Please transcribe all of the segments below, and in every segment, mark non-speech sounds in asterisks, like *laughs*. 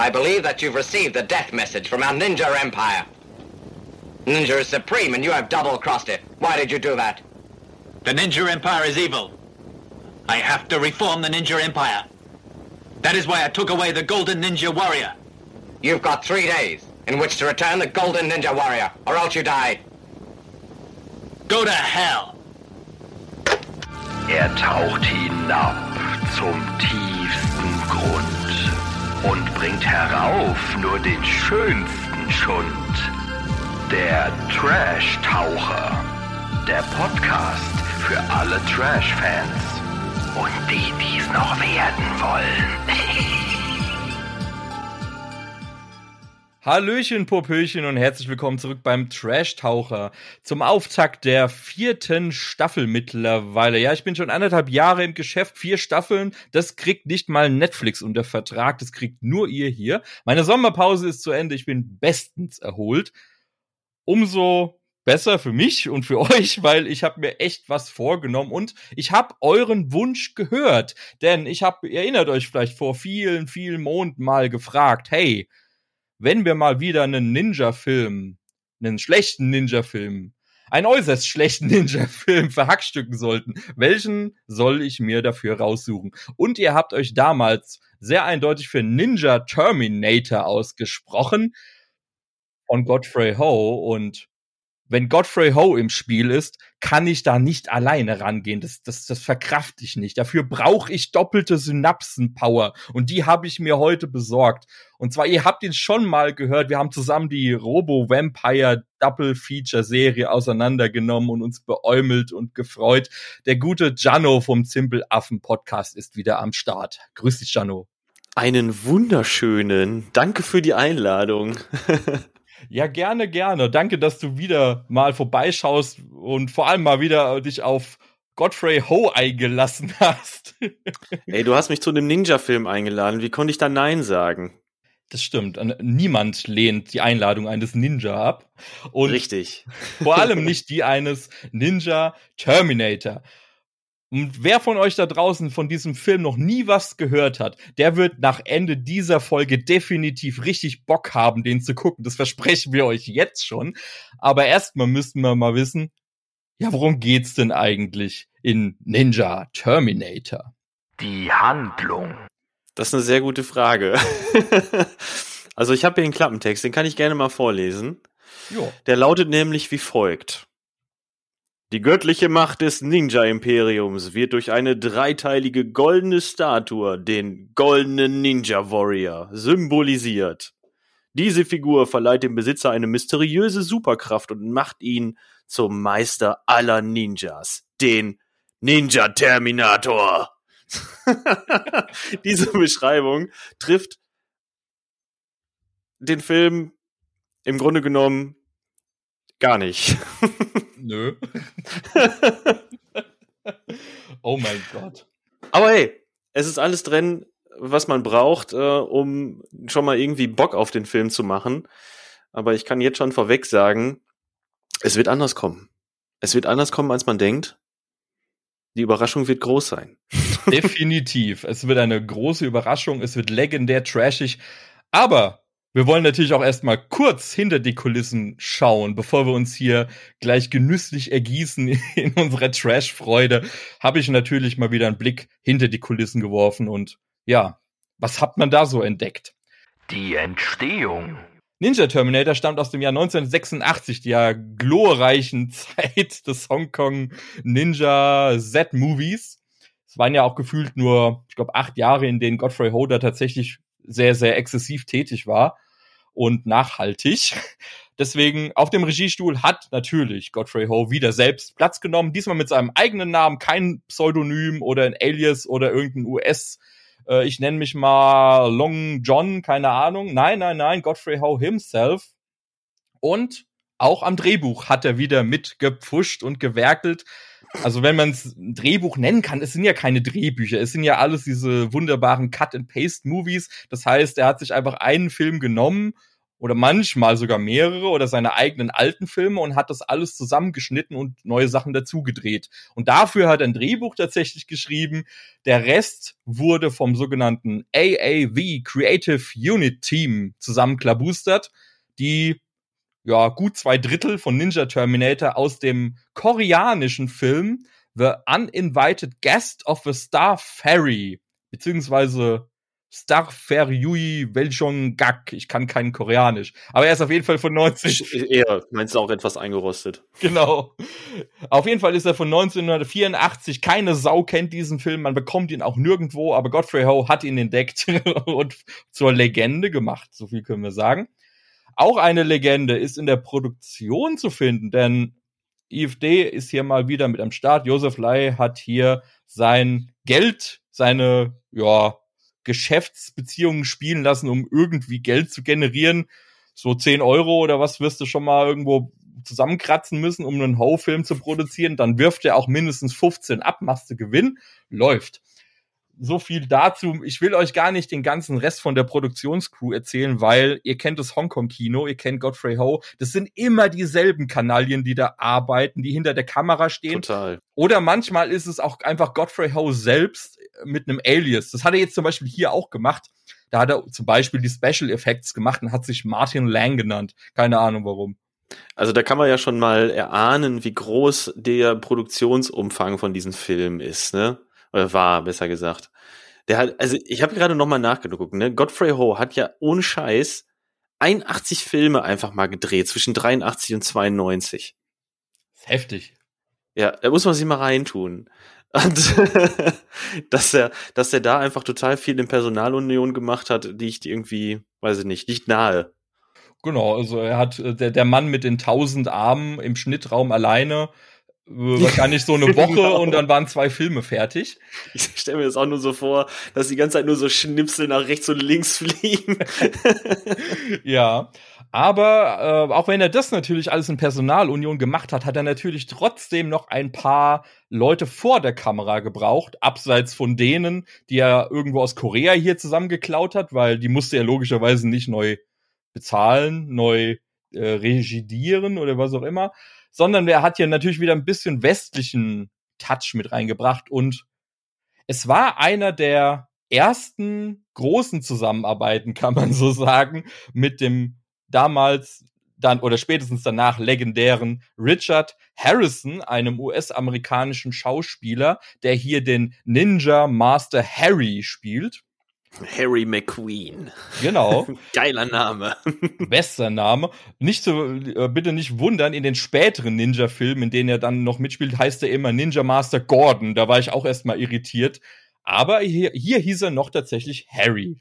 I believe that you've received the death message from our ninja empire. Ninja is supreme and you have double-crossed it. Why did you do that? The Ninja Empire is evil. I have to reform the Ninja Empire. That is why I took away the Golden Ninja Warrior. You've got three days in which to return the Golden Ninja Warrior, or else you die. Go to hell. Er taucht hinab zum tiefsten Grund und bringt herauf nur den schönsten Schund. Der Trash-Taucher. Der Podcast für alle Trash-Fans. Und die, die es noch werden wollen. *laughs* Hallöchen, Popöchen und herzlich willkommen zurück beim Trash-Taucher zum Auftakt der vierten Staffel mittlerweile. Ja, ich bin schon anderthalb Jahre im Geschäft, vier Staffeln. Das kriegt nicht mal Netflix unter Vertrag, das kriegt nur ihr hier. Meine Sommerpause ist zu Ende, ich bin bestens erholt. Umso besser für mich und für *laughs* euch, weil ich habe mir echt was vorgenommen und ich habe euren Wunsch gehört, denn ich habe, ihr erinnert euch vielleicht vor vielen, vielen Monaten mal gefragt, hey, wenn wir mal wieder einen Ninja-Film, einen schlechten Ninja-Film, einen äußerst schlechten *laughs* Ninja-Film verhackstücken sollten, welchen soll ich mir dafür raussuchen? Und ihr habt euch damals sehr eindeutig für Ninja Terminator ausgesprochen von Godfrey Ho und wenn Godfrey Ho im Spiel ist, kann ich da nicht alleine rangehen. Das, das, das verkraft ich nicht. Dafür brauche ich doppelte Synapsenpower. Und die habe ich mir heute besorgt. Und zwar, ihr habt ihn schon mal gehört. Wir haben zusammen die Robo-Vampire Double Feature Serie auseinandergenommen und uns beäumelt und gefreut. Der gute Jano vom Zimpelaffen Podcast ist wieder am Start. Grüß dich, Jano. Einen wunderschönen. Danke für die Einladung. *laughs* Ja, gerne, gerne. Danke, dass du wieder mal vorbeischaust und vor allem mal wieder dich auf Godfrey Ho eingelassen *laughs* hast. Ey, du hast mich zu einem Ninja-Film eingeladen. Wie konnte ich da Nein sagen? Das stimmt. Niemand lehnt die Einladung eines Ninja ab. Und Richtig. Vor allem *laughs* nicht die eines Ninja Terminator. Und wer von euch da draußen von diesem Film noch nie was gehört hat, der wird nach Ende dieser Folge definitiv richtig Bock haben, den zu gucken. Das versprechen wir euch jetzt schon. Aber erstmal müssten wir mal wissen, ja, worum geht's denn eigentlich in Ninja Terminator? Die Handlung. Das ist eine sehr gute Frage. *laughs* also ich habe hier einen Klappentext, den kann ich gerne mal vorlesen. Jo. Der lautet nämlich wie folgt. Die göttliche Macht des Ninja-Imperiums wird durch eine dreiteilige goldene Statue, den goldenen Ninja Warrior, symbolisiert. Diese Figur verleiht dem Besitzer eine mysteriöse Superkraft und macht ihn zum Meister aller Ninjas, den Ninja Terminator. *laughs* Diese Beschreibung trifft den Film im Grunde genommen gar nicht. *laughs* Nö. *laughs* oh mein Gott. Aber hey, es ist alles drin, was man braucht, äh, um schon mal irgendwie Bock auf den Film zu machen. Aber ich kann jetzt schon vorweg sagen, es wird anders kommen. Es wird anders kommen, als man denkt. Die Überraschung wird groß sein. *laughs* Definitiv. Es wird eine große Überraschung. Es wird legendär trashig. Aber wir wollen natürlich auch erstmal kurz hinter die Kulissen schauen, bevor wir uns hier gleich genüsslich ergießen *laughs* in unserer Trash-Freude. Habe ich natürlich mal wieder einen Blick hinter die Kulissen geworfen und ja, was hat man da so entdeckt? Die Entstehung. Ninja Terminator stammt aus dem Jahr 1986, der glorreichen *laughs* Zeit des Hongkong Ninja Z-Movies. Es waren ja auch gefühlt nur, ich glaube, acht Jahre, in denen Godfrey Ho da tatsächlich sehr, sehr exzessiv tätig war und nachhaltig. *laughs* Deswegen auf dem Regiestuhl hat natürlich Godfrey Ho wieder selbst Platz genommen. Diesmal mit seinem eigenen Namen, kein Pseudonym oder ein Alias oder irgendein US- äh, ich nenne mich mal Long John, keine Ahnung. Nein, nein, nein, Godfrey Ho himself. Und auch am Drehbuch hat er wieder mitgepfuscht und gewerkelt. Also wenn man es ein Drehbuch nennen kann, es sind ja keine Drehbücher, es sind ja alles diese wunderbaren Cut-and-Paste-Movies. Das heißt, er hat sich einfach einen Film genommen oder manchmal sogar mehrere oder seine eigenen alten Filme und hat das alles zusammengeschnitten und neue Sachen dazu gedreht. Und dafür hat er ein Drehbuch tatsächlich geschrieben. Der Rest wurde vom sogenannten AAV Creative Unit Team zusammenklabustert, die ja gut zwei Drittel von Ninja Terminator aus dem koreanischen Film The Uninvited Guest of the Star Ferry beziehungsweise Star Feryui Gak. Ich kann kein Koreanisch. Aber er ist auf jeden Fall von 19. Eher, meinst du auch etwas eingerostet? Genau. Auf jeden Fall ist er von 1984. Keine Sau kennt diesen Film. Man bekommt ihn auch nirgendwo. Aber Godfrey Ho hat ihn entdeckt *laughs* und zur Legende gemacht. So viel können wir sagen. Auch eine Legende ist in der Produktion zu finden, denn IFD ist hier mal wieder mit am Start. Joseph Lai hat hier sein Geld, seine, ja, Geschäftsbeziehungen spielen lassen, um irgendwie Geld zu generieren. So 10 Euro oder was wirst du schon mal irgendwo zusammenkratzen müssen, um einen Ho-Film zu produzieren. Dann wirft er auch mindestens 15 ab, machst du Gewinn, läuft so viel dazu. Ich will euch gar nicht den ganzen Rest von der Produktionscrew erzählen, weil ihr kennt das Hongkong-Kino, ihr kennt Godfrey Ho. Das sind immer dieselben Kanalien, die da arbeiten, die hinter der Kamera stehen. Total. Oder manchmal ist es auch einfach Godfrey Ho selbst mit einem Alias. Das hat er jetzt zum Beispiel hier auch gemacht. Da hat er zum Beispiel die Special Effects gemacht und hat sich Martin Lang genannt. Keine Ahnung warum. Also da kann man ja schon mal erahnen, wie groß der Produktionsumfang von diesem Film ist, ne? Oder war, besser gesagt. Der hat, also ich habe gerade nochmal nachgeguckt, ne? Godfrey Ho hat ja ohne Scheiß 81 Filme einfach mal gedreht, zwischen 83 und 92. Heftig. Ja, da muss man sich mal reintun. Und *laughs* dass er, dass er da einfach total viel in Personalunion gemacht hat, liegt irgendwie, weiß ich nicht, liegt nahe. Genau, also er hat äh, der, der Mann mit den tausend Armen im Schnittraum alleine wahrscheinlich so eine *laughs* Woche genau. und dann waren zwei Filme fertig. Ich stelle mir das auch nur so vor, dass die ganze Zeit nur so Schnipsel nach rechts und links *laughs* fliegen. *laughs* ja, aber äh, auch wenn er das natürlich alles in Personalunion gemacht hat, hat er natürlich trotzdem noch ein paar Leute vor der Kamera gebraucht, abseits von denen, die er irgendwo aus Korea hier zusammengeklaut hat, weil die musste er logischerweise nicht neu bezahlen, neu äh, regidieren oder was auch immer sondern er hat hier natürlich wieder ein bisschen westlichen Touch mit reingebracht und es war einer der ersten großen Zusammenarbeiten, *laughs* kann man so sagen, mit dem damals dann oder spätestens danach legendären Richard Harrison, einem US-amerikanischen Schauspieler, der hier den Ninja Master Harry spielt. Harry McQueen. Genau. *laughs* Geiler Name. Bester Name. Nicht so, äh, bitte nicht wundern, in den späteren Ninja-Filmen, in denen er dann noch mitspielt, heißt er immer Ninja Master Gordon. Da war ich auch erstmal irritiert. Aber hier, hier hieß er noch tatsächlich Harry.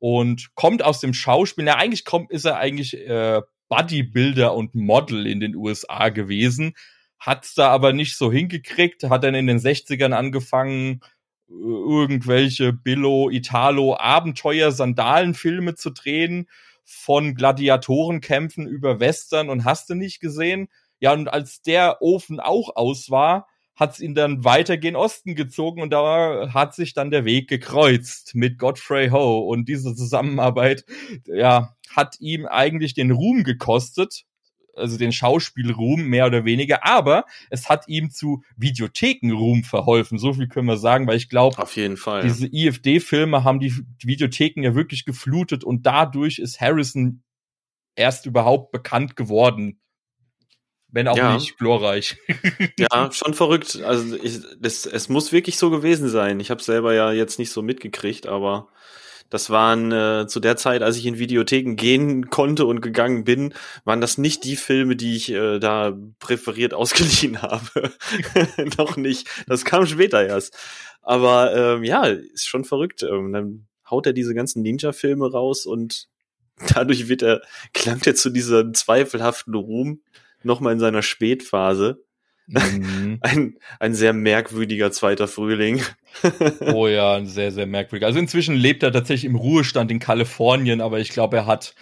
Und kommt aus dem Schauspiel. Na, eigentlich kommt, ist er eigentlich äh, Bodybuilder und Model in den USA gewesen. Hat's da aber nicht so hingekriegt, hat dann in den 60ern angefangen, irgendwelche Billo, Italo, Abenteuer, Sandalenfilme zu drehen, von Gladiatorenkämpfen über Western und hast du nicht gesehen. Ja, und als der Ofen auch aus war, hat's ihn dann weiter gen Osten gezogen und da hat sich dann der Weg gekreuzt mit Godfrey Ho und diese Zusammenarbeit, ja, hat ihm eigentlich den Ruhm gekostet, also den Schauspielruhm mehr oder weniger, aber es hat ihm zu Videothekenruhm verholfen. So viel können wir sagen, weil ich glaube, auf jeden Fall. Diese IFD-Filme haben die Videotheken ja wirklich geflutet und dadurch ist Harrison erst überhaupt bekannt geworden. Wenn auch ja. nicht glorreich. ja, schon verrückt. Also ich, das, es muss wirklich so gewesen sein. Ich habe selber ja jetzt nicht so mitgekriegt, aber das waren äh, zu der Zeit, als ich in Videotheken gehen konnte und gegangen bin, waren das nicht die Filme, die ich äh, da präferiert *laughs* ausgeliehen habe. *laughs* Noch nicht. Das kam später erst. Aber ähm, ja, ist schon verrückt. Ähm, dann haut er diese ganzen Ninja-Filme raus und *laughs* dadurch wird er, gelangt er zu diesem zweifelhaften Ruhm nochmal in seiner Spätphase. Mhm. *laughs* Ein, ein sehr merkwürdiger zweiter Frühling. *laughs* oh ja, ein sehr, sehr merkwürdiger. Also inzwischen lebt er tatsächlich im Ruhestand in Kalifornien, aber ich glaube, er hat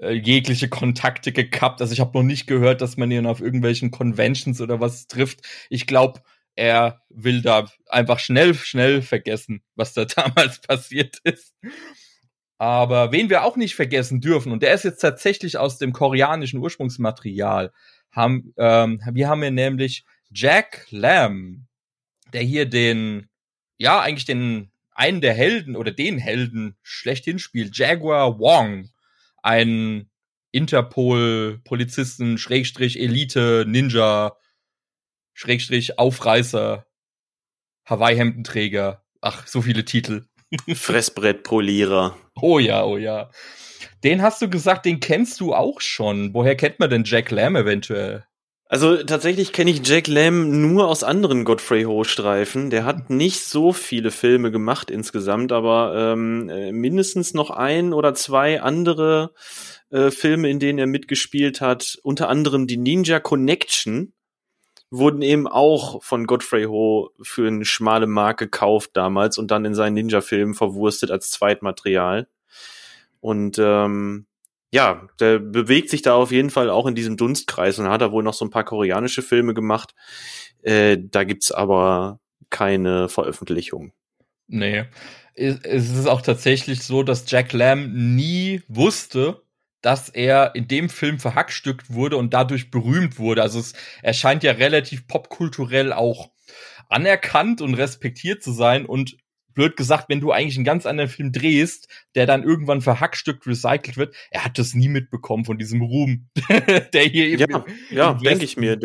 äh, jegliche Kontakte gekappt. Also ich habe noch nicht gehört, dass man ihn auf irgendwelchen Conventions oder was trifft. Ich glaube, er will da einfach schnell, schnell vergessen, was da *laughs* damals passiert ist. Aber wen wir auch nicht vergessen dürfen, und der ist jetzt tatsächlich aus dem koreanischen Ursprungsmaterial, haben, ähm, wir haben hier nämlich Jack Lamb, der hier den, ja, eigentlich den, einen der Helden oder den Helden schlechthin spielt, Jaguar Wong, ein Interpol-Polizisten, Schrägstrich Elite, Ninja, Schrägstrich Aufreißer, Hawaii-Hemdenträger. Ach, so viele Titel. *laughs* Fressbrettpolierer. Oh ja, oh ja. Den hast du gesagt, den kennst du auch schon. Woher kennt man denn Jack Lamb eventuell? Also tatsächlich kenne ich Jack Lamb nur aus anderen Godfrey Ho-Streifen. Der hat nicht so viele Filme gemacht insgesamt, aber ähm, äh, mindestens noch ein oder zwei andere äh, Filme, in denen er mitgespielt hat. Unter anderem die Ninja Connection wurden eben auch von Godfrey Ho für eine schmale Mark gekauft damals und dann in seinen Ninja-Filmen verwurstet als Zweitmaterial. Und ähm, ja, der bewegt sich da auf jeden Fall auch in diesem Dunstkreis und hat da wohl noch so ein paar koreanische Filme gemacht. Äh, da gibt's aber keine Veröffentlichung. Nee. Es ist auch tatsächlich so, dass Jack Lamb nie wusste, dass er in dem Film verhackstückt wurde und dadurch berühmt wurde. Also es erscheint ja relativ popkulturell auch anerkannt und respektiert zu sein und blöd gesagt, wenn du eigentlich einen ganz anderen Film drehst, der dann irgendwann verhackstückt recycelt wird, er hat das nie mitbekommen von diesem Ruhm, *laughs* der hier eben. Ja, ja denke ich mir.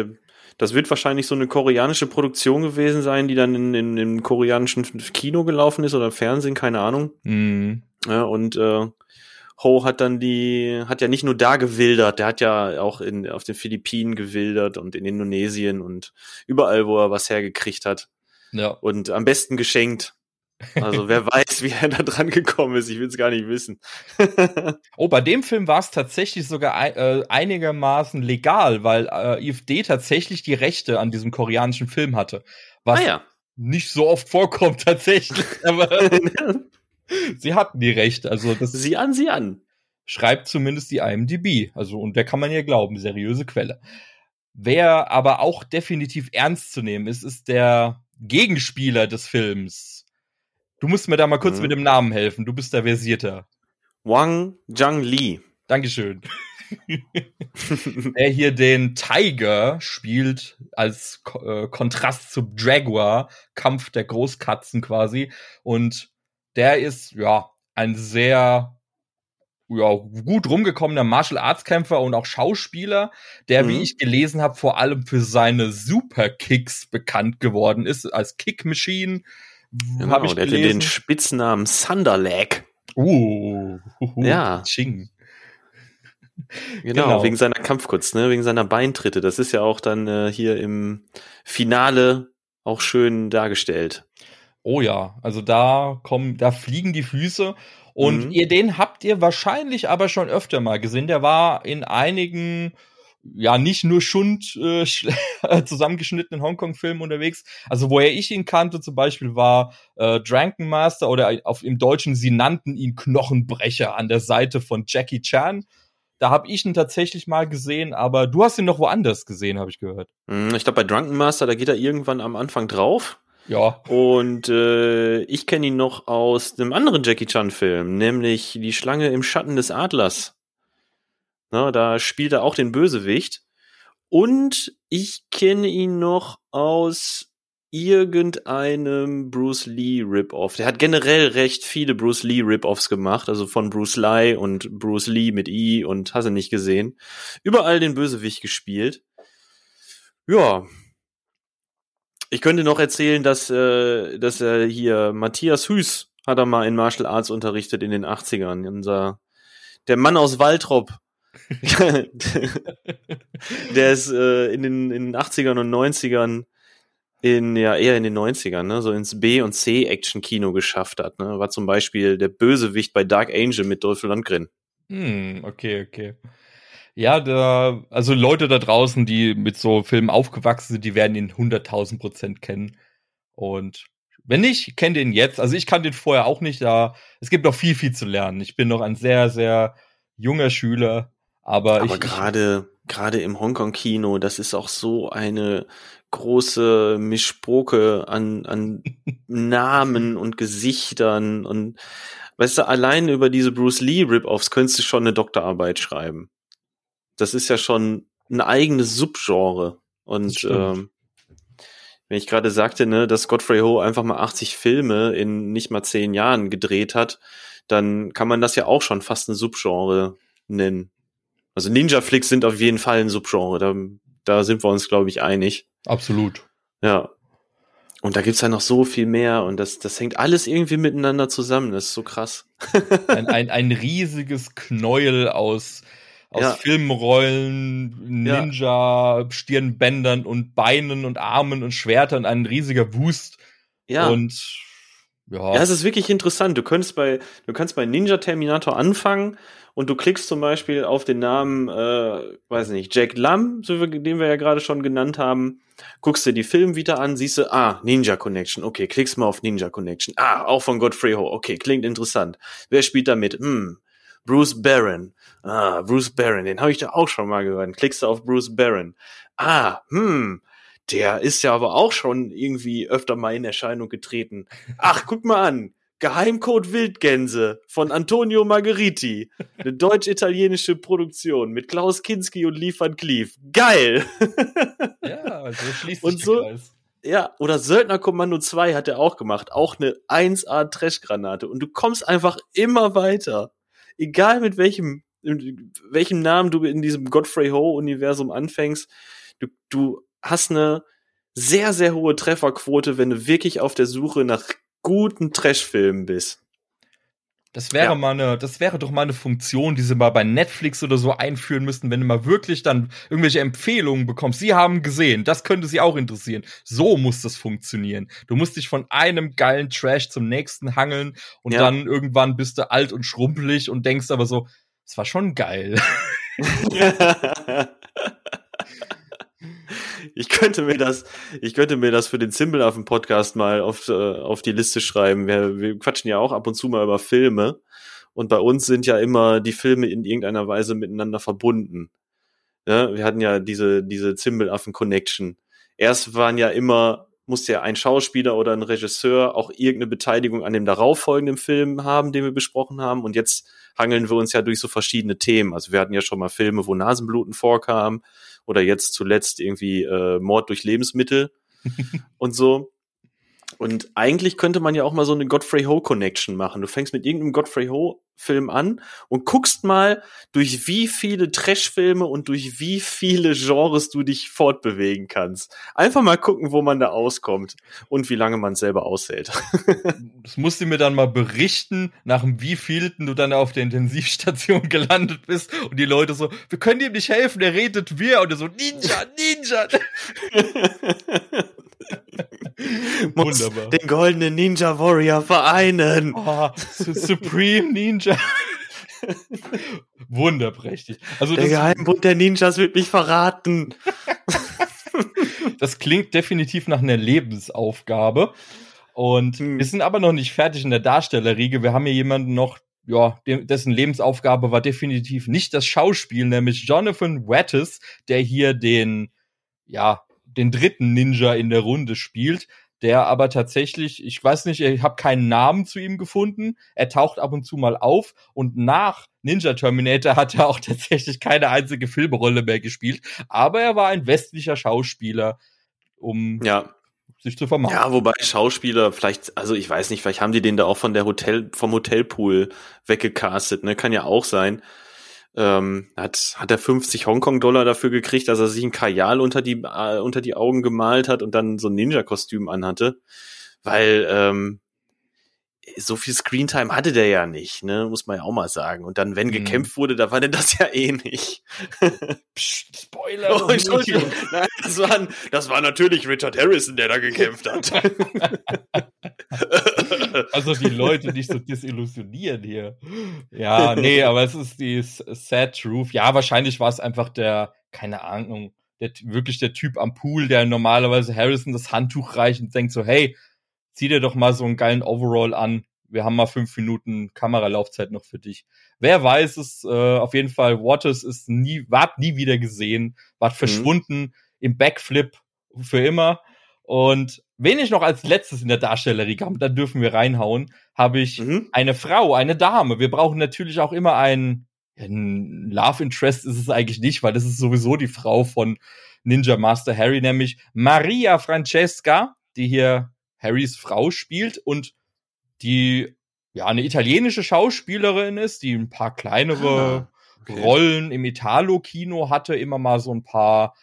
Das wird wahrscheinlich so eine koreanische Produktion gewesen sein, die dann in, in, im koreanischen Kino gelaufen ist oder Fernsehen, keine Ahnung. Mm. Ja, und äh, Ho hat dann die, hat ja nicht nur da gewildert, der hat ja auch in, auf den Philippinen gewildert und in Indonesien und überall, wo er was hergekriegt hat. Ja. Und am besten geschenkt. Also wer *laughs* weiß, wie er da dran gekommen ist, ich will es gar nicht wissen. *laughs* oh, bei dem Film war es tatsächlich sogar äh, einigermaßen legal, weil äh, IFD tatsächlich die Rechte an diesem koreanischen Film hatte. Was ah, ja. nicht so oft vorkommt *laughs* tatsächlich, aber sie hatten die Rechte. Also das sie an, sie an. Schreibt zumindest die IMDb. Also, und der kann man ja glauben, seriöse Quelle. Wer aber auch definitiv ernst zu nehmen ist, ist der Gegenspieler des Films. Du musst mir da mal kurz mhm. mit dem Namen helfen. Du bist der Versierter. Wang Zhang Li. Dankeschön. *laughs* *laughs* der hier den Tiger spielt als äh, Kontrast zum Jaguar, Kampf der Großkatzen quasi. Und der ist ja ein sehr ja, gut rumgekommener Martial Arts Kämpfer und auch Schauspieler, der, mhm. wie ich gelesen habe, vor allem für seine Superkicks bekannt geworden ist, als Kick Machine. Genau, hab ich der gelesen. hatte den Spitznamen Thunderleg. Uh, uh, uh, ja. Ching. Genau, genau, wegen seiner Kampfkunst, ne, wegen seiner Beintritte. Das ist ja auch dann äh, hier im Finale auch schön dargestellt. Oh ja, also da kommen, da fliegen die Füße. Und mhm. ihr, den habt ihr wahrscheinlich aber schon öfter mal gesehen. Der war in einigen, ja, nicht nur Schund äh, *laughs* zusammengeschnittenen Hongkong-Filmen unterwegs. Also woher ich ihn kannte, zum Beispiel war äh, Drunken Master oder auf im Deutschen, sie nannten ihn Knochenbrecher an der Seite von Jackie Chan. Da habe ich ihn tatsächlich mal gesehen, aber du hast ihn noch woanders gesehen, habe ich gehört. Mhm, ich glaube, bei Drunken Master, da geht er irgendwann am Anfang drauf. Ja. Und äh, ich kenne ihn noch aus einem anderen Jackie Chan-Film, nämlich Die Schlange im Schatten des Adlers. Na, da spielt er auch den Bösewicht. Und ich kenne ihn noch aus irgendeinem Bruce Lee Rip-Off. Der hat generell recht viele Bruce Lee Rip-Offs gemacht, also von Bruce Lee und Bruce Lee mit I und hast du nicht gesehen. Überall den Bösewicht gespielt. Ja, ich könnte noch erzählen, dass, äh, dass er hier Matthias Hüß hat er mal in Martial Arts unterrichtet in den 80ern. Unser, der Mann aus Waltrop. *laughs* der ist äh, in, den, in den 80ern und 90ern in, ja, eher in den 90ern, ne, so ins B- und C-Action-Kino geschafft hat, ne. War zum Beispiel der Bösewicht bei Dark Angel mit Dolph Lundgren. Hm, okay, okay. Ja, da, also Leute da draußen, die mit so Filmen aufgewachsen sind, die werden ihn 100.000 Prozent kennen. Und wenn nicht, kennt ihn jetzt. Also ich kannte ihn vorher auch nicht, da es gibt noch viel, viel zu lernen. Ich bin noch ein sehr, sehr junger Schüler. Aber, Aber gerade, gerade im Hongkong-Kino, das ist auch so eine große Mischproke an, an *laughs* Namen und Gesichtern und weißt du, allein über diese Bruce Lee Rip-Offs könntest du schon eine Doktorarbeit schreiben. Das ist ja schon ein eigenes Subgenre. Und ähm, wenn ich gerade sagte, ne, dass Godfrey Ho einfach mal 80 Filme in nicht mal 10 Jahren gedreht hat, dann kann man das ja auch schon fast ein Subgenre nennen. Also Ninja Flicks sind auf jeden Fall ein Subgenre, da, da sind wir uns, glaube ich, einig. Absolut. Ja. Und da gibt's ja noch so viel mehr und das, das hängt alles irgendwie miteinander zusammen. Das ist so krass. *laughs* Ein, ein, ein riesiges Knäuel aus, aus Ja. Filmrollen, Ja. Ninja, Stirnbändern und Beinen und Armen und Schwertern, ein riesiger Wust. Ja. Und ja, Ja, es ist wirklich interessant. Du könntest bei, du kannst bei Ninja Terminator anfangen und du klickst zum Beispiel auf den Namen, äh, weiß nicht, Jack Lam, den wir ja gerade schon genannt haben, guckst dir die wieder an, siehst du, ah, Ninja Connection, okay, klickst mal auf Ninja Connection. Ah, auch von Godfrey Ho, okay, klingt interessant. Wer spielt da mit? Hm, Bruce Barron. Ah, Bruce Barron, den habe ich da auch schon mal gehört. Klickst du auf Bruce Barron. Ah, hm, der ist ja aber auch schon irgendwie öfter mal in Erscheinung getreten. Ach, guck mal an. Geheimcode Wildgänse von Antonio Margheriti. Eine deutsch-italienische Produktion mit Klaus Kinski und van Cleef. Geil! *laughs* ja, so schließt Und sich so- der Kreis. Ja, oder Söldner Kommando 2 hat er auch gemacht. Auch eine 1A Trashgranate. Und du kommst einfach immer weiter. Egal mit welchem, in welchem Namen du in diesem Godfrey Ho-Universum anfängst, du, du hast eine sehr, sehr hohe Trefferquote, wenn du wirklich auf der Suche nach guten Trashfilmen bist. Das wäre Ja. mal eine, das wäre doch mal eine Funktion, die sie mal bei Netflix oder so einführen müssten, wenn du mal wirklich dann irgendwelche Empfehlungen bekommst. Sie haben gesehen, das könnte sie auch interessieren. So muss das funktionieren. Du musst dich von einem geilen Trash zum nächsten hangeln und Ja. dann irgendwann bist du alt und schrumpelig und denkst aber so, es war schon geil. *laughs* *laughs* *laughs* Ich könnte mir das, ich könnte mir das für den Zimbelaffen Podcast mal auf, äh, auf die Liste schreiben. Wir, wir quatschen ja auch ab und zu mal über Filme. Und bei uns sind ja immer die Filme in irgendeiner Weise miteinander verbunden. Ja, wir hatten ja diese, diese Zimbelaffen Connection. Erst waren ja immer, musste ja ein Schauspieler oder ein Regisseur auch irgendeine Beteiligung an dem darauffolgenden Film haben, den wir besprochen haben. Und jetzt hangeln wir uns ja durch so verschiedene Themen. Also wir hatten ja schon mal Filme, wo Nasenbluten vorkam oder jetzt zuletzt irgendwie äh, Mord durch Lebensmittel *laughs* und so. Und eigentlich könnte man ja auch mal so eine Godfrey Ho Connection machen. Du fängst mit irgendeinem Godfrey Ho Film an und guckst mal, durch wie viele Trash-Filme und durch wie viele Genres du dich fortbewegen kannst. Einfach mal gucken, wo man da auskommt und wie lange man selber aushält. *laughs* Das musst du mir dann mal berichten, nach dem wievielten du dann auf der Intensivstation *laughs* gelandet bist und die Leute so, wir können ihm nicht helfen, er redet wir und er so, Ninja, Ninja. *laughs* Wunderbar. den goldenen Ninja Warrior vereinen. Oh, Su- Supreme Ninja. Wunderprächtig. Also Der Geheimbund der Ninjas wird mich verraten. das klingt definitiv nach einer Lebensaufgabe. Und Hm. wir sind aber noch nicht fertig in der Darstellerriege. Wir haben hier jemanden noch, ja, dessen Lebensaufgabe war definitiv nicht das Schauspiel, nämlich Jonathan Wattis, der hier den, ja, den dritten Ninja in der Runde spielt, der aber tatsächlich, ich weiß nicht, ich habe keinen Namen zu ihm gefunden. Er taucht ab und zu mal auf und nach Ninja Terminator hat er auch *laughs* tatsächlich keine einzige Filmrolle mehr gespielt, aber er war ein westlicher Schauspieler, um Ja, sich zu vermarkten. Ja, wobei Schauspieler vielleicht, also ich weiß nicht, vielleicht haben die den da auch von der Hotel, vom Hotelpool weggecastet, ne? Kann ja auch sein. Ähm, hat, hat er 50 Hongkong-Dollar dafür gekriegt, dass er sich ein Kajal unter die, äh, unter die Augen gemalt hat und dann so ein Ninja-Kostüm anhatte. Weil, ähm, so viel Screentime hatte der ja nicht, ne? Muss man ja auch mal sagen. Und dann, wenn Mhm. gekämpft wurde, da war denn das ja eh nicht. *laughs* Psst, Spoiler. Oh, Entschuldigung. Nein, das war, das war natürlich Richard Harrison, der da gekämpft hat. *laughs* Also die Leute nicht so desillusionieren hier. Ja, nee, aber es ist die Sad Truth. Ja, wahrscheinlich war es einfach der, keine Ahnung, der, wirklich der Typ am Pool, der normalerweise Harrison das Handtuch reicht und denkt so, hey, zieh dir doch mal so einen geilen Overall an. wir haben mal fünf Minuten Kameralaufzeit noch für dich. Wer weiß es, äh, auf jeden Fall, Waters ist nie, ward nie wieder gesehen, ward verschwunden im Backflip für immer. Und wen ich noch als letztes in der Darstellerie habe, da dürfen wir reinhauen, habe ich Mhm. eine Frau, eine Dame. Wir brauchen natürlich auch immer einen, ein Love Interest ist es eigentlich nicht, weil das ist sowieso die Frau von Ninja Master Harry, nämlich Maria Francesca, die hier Harrys Frau spielt und die ja eine italienische Schauspielerin ist, die ein paar kleinere Ah, okay. Rollen im Italo-Kino hatte, immer mal so ein paar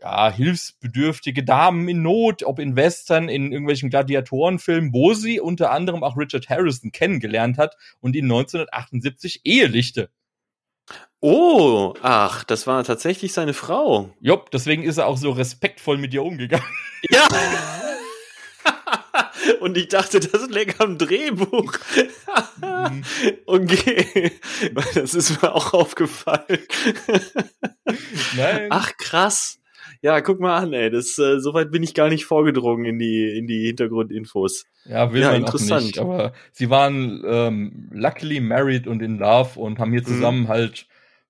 ja, hilfsbedürftige Damen in Not, ob in Western, in irgendwelchen Gladiatorenfilmen, wo sie unter anderem auch Richard Harrison kennengelernt hat und ihn 1978 ehelichte. Oh, ach, das war tatsächlich seine Frau. Jopp, deswegen ist er auch so respektvoll mit ihr umgegangen. Ja. *laughs* *laughs* Und ich dachte, das lag am Drehbuch. *laughs* okay. Das ist mir auch aufgefallen. *laughs* Nein. Ach, krass. Ja, guck mal an, ey. Das, äh, soweit bin ich gar nicht vorgedrungen in die, in die Hintergrundinfos. Ja, will Ja, man auch interessant. nicht. Aber sie waren ähm, luckily married und in love und haben hier Mhm. zusammen halt,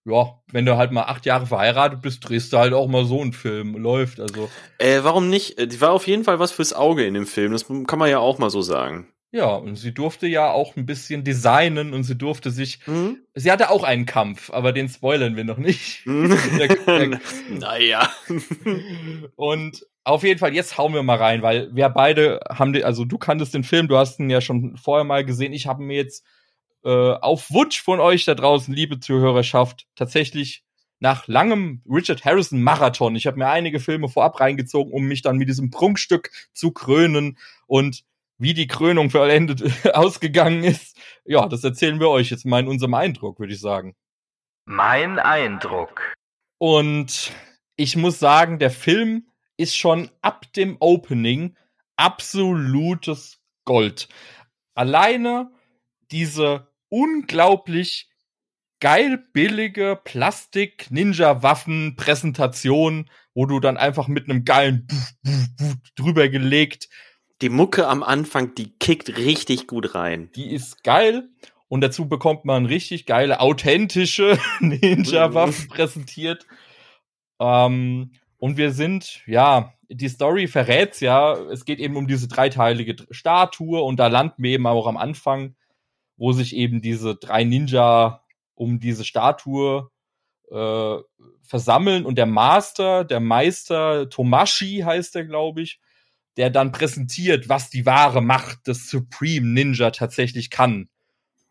ja, wenn du halt mal acht Jahre verheiratet bist, drehst du halt auch mal so einen Film. Läuft, also. Äh, warum nicht? Äh, Die war auf jeden Fall was fürs Auge in dem Film. Das kann man ja auch mal so sagen. Ja, und sie durfte ja auch ein bisschen designen und sie durfte sich. Hm? Sie hatte auch einen Kampf, aber den spoilern wir noch nicht. *laughs* *laughs* Der- der- *laughs* naja. Und auf jeden Fall, jetzt hauen wir mal rein, weil wir beide haben, also du kanntest den Film, du hast ihn ja schon vorher mal gesehen. Ich habe mir jetzt äh, auf Wunsch von euch da draußen, liebe Zuhörerschaft, tatsächlich nach langem Richard Harrison Marathon, ich habe mir einige Filme vorab reingezogen, um mich dann mit diesem Prunkstück zu krönen und wie die Krönung vollendet *laughs* ausgegangen ist, ja, das erzählen wir euch jetzt mal in unserem Eindruck, würde ich sagen. Mein Eindruck. Und ich muss sagen, der Film ist schon ab dem Opening absolutes Gold. Alleine diese unglaublich geil billige Plastik-Ninja-Waffen-Präsentation, wo du dann einfach mit einem geilen Buff, Buff, Buff drüber gelegt Die Mucke am Anfang, die kickt richtig gut rein. die ist geil und dazu bekommt man richtig geile, authentische *laughs* Ninja-Waffen präsentiert. Ähm, und wir sind, ja, die Story verrät's ja, es geht eben um diese dreiteilige Statue und da landen wir eben auch am Anfang, wo sich eben diese drei Ninja um diese Statue äh, versammeln und der Master, der Meister Tomashi heißt er, glaube ich, der dann präsentiert, was die wahre Macht des Supreme Ninja tatsächlich kann.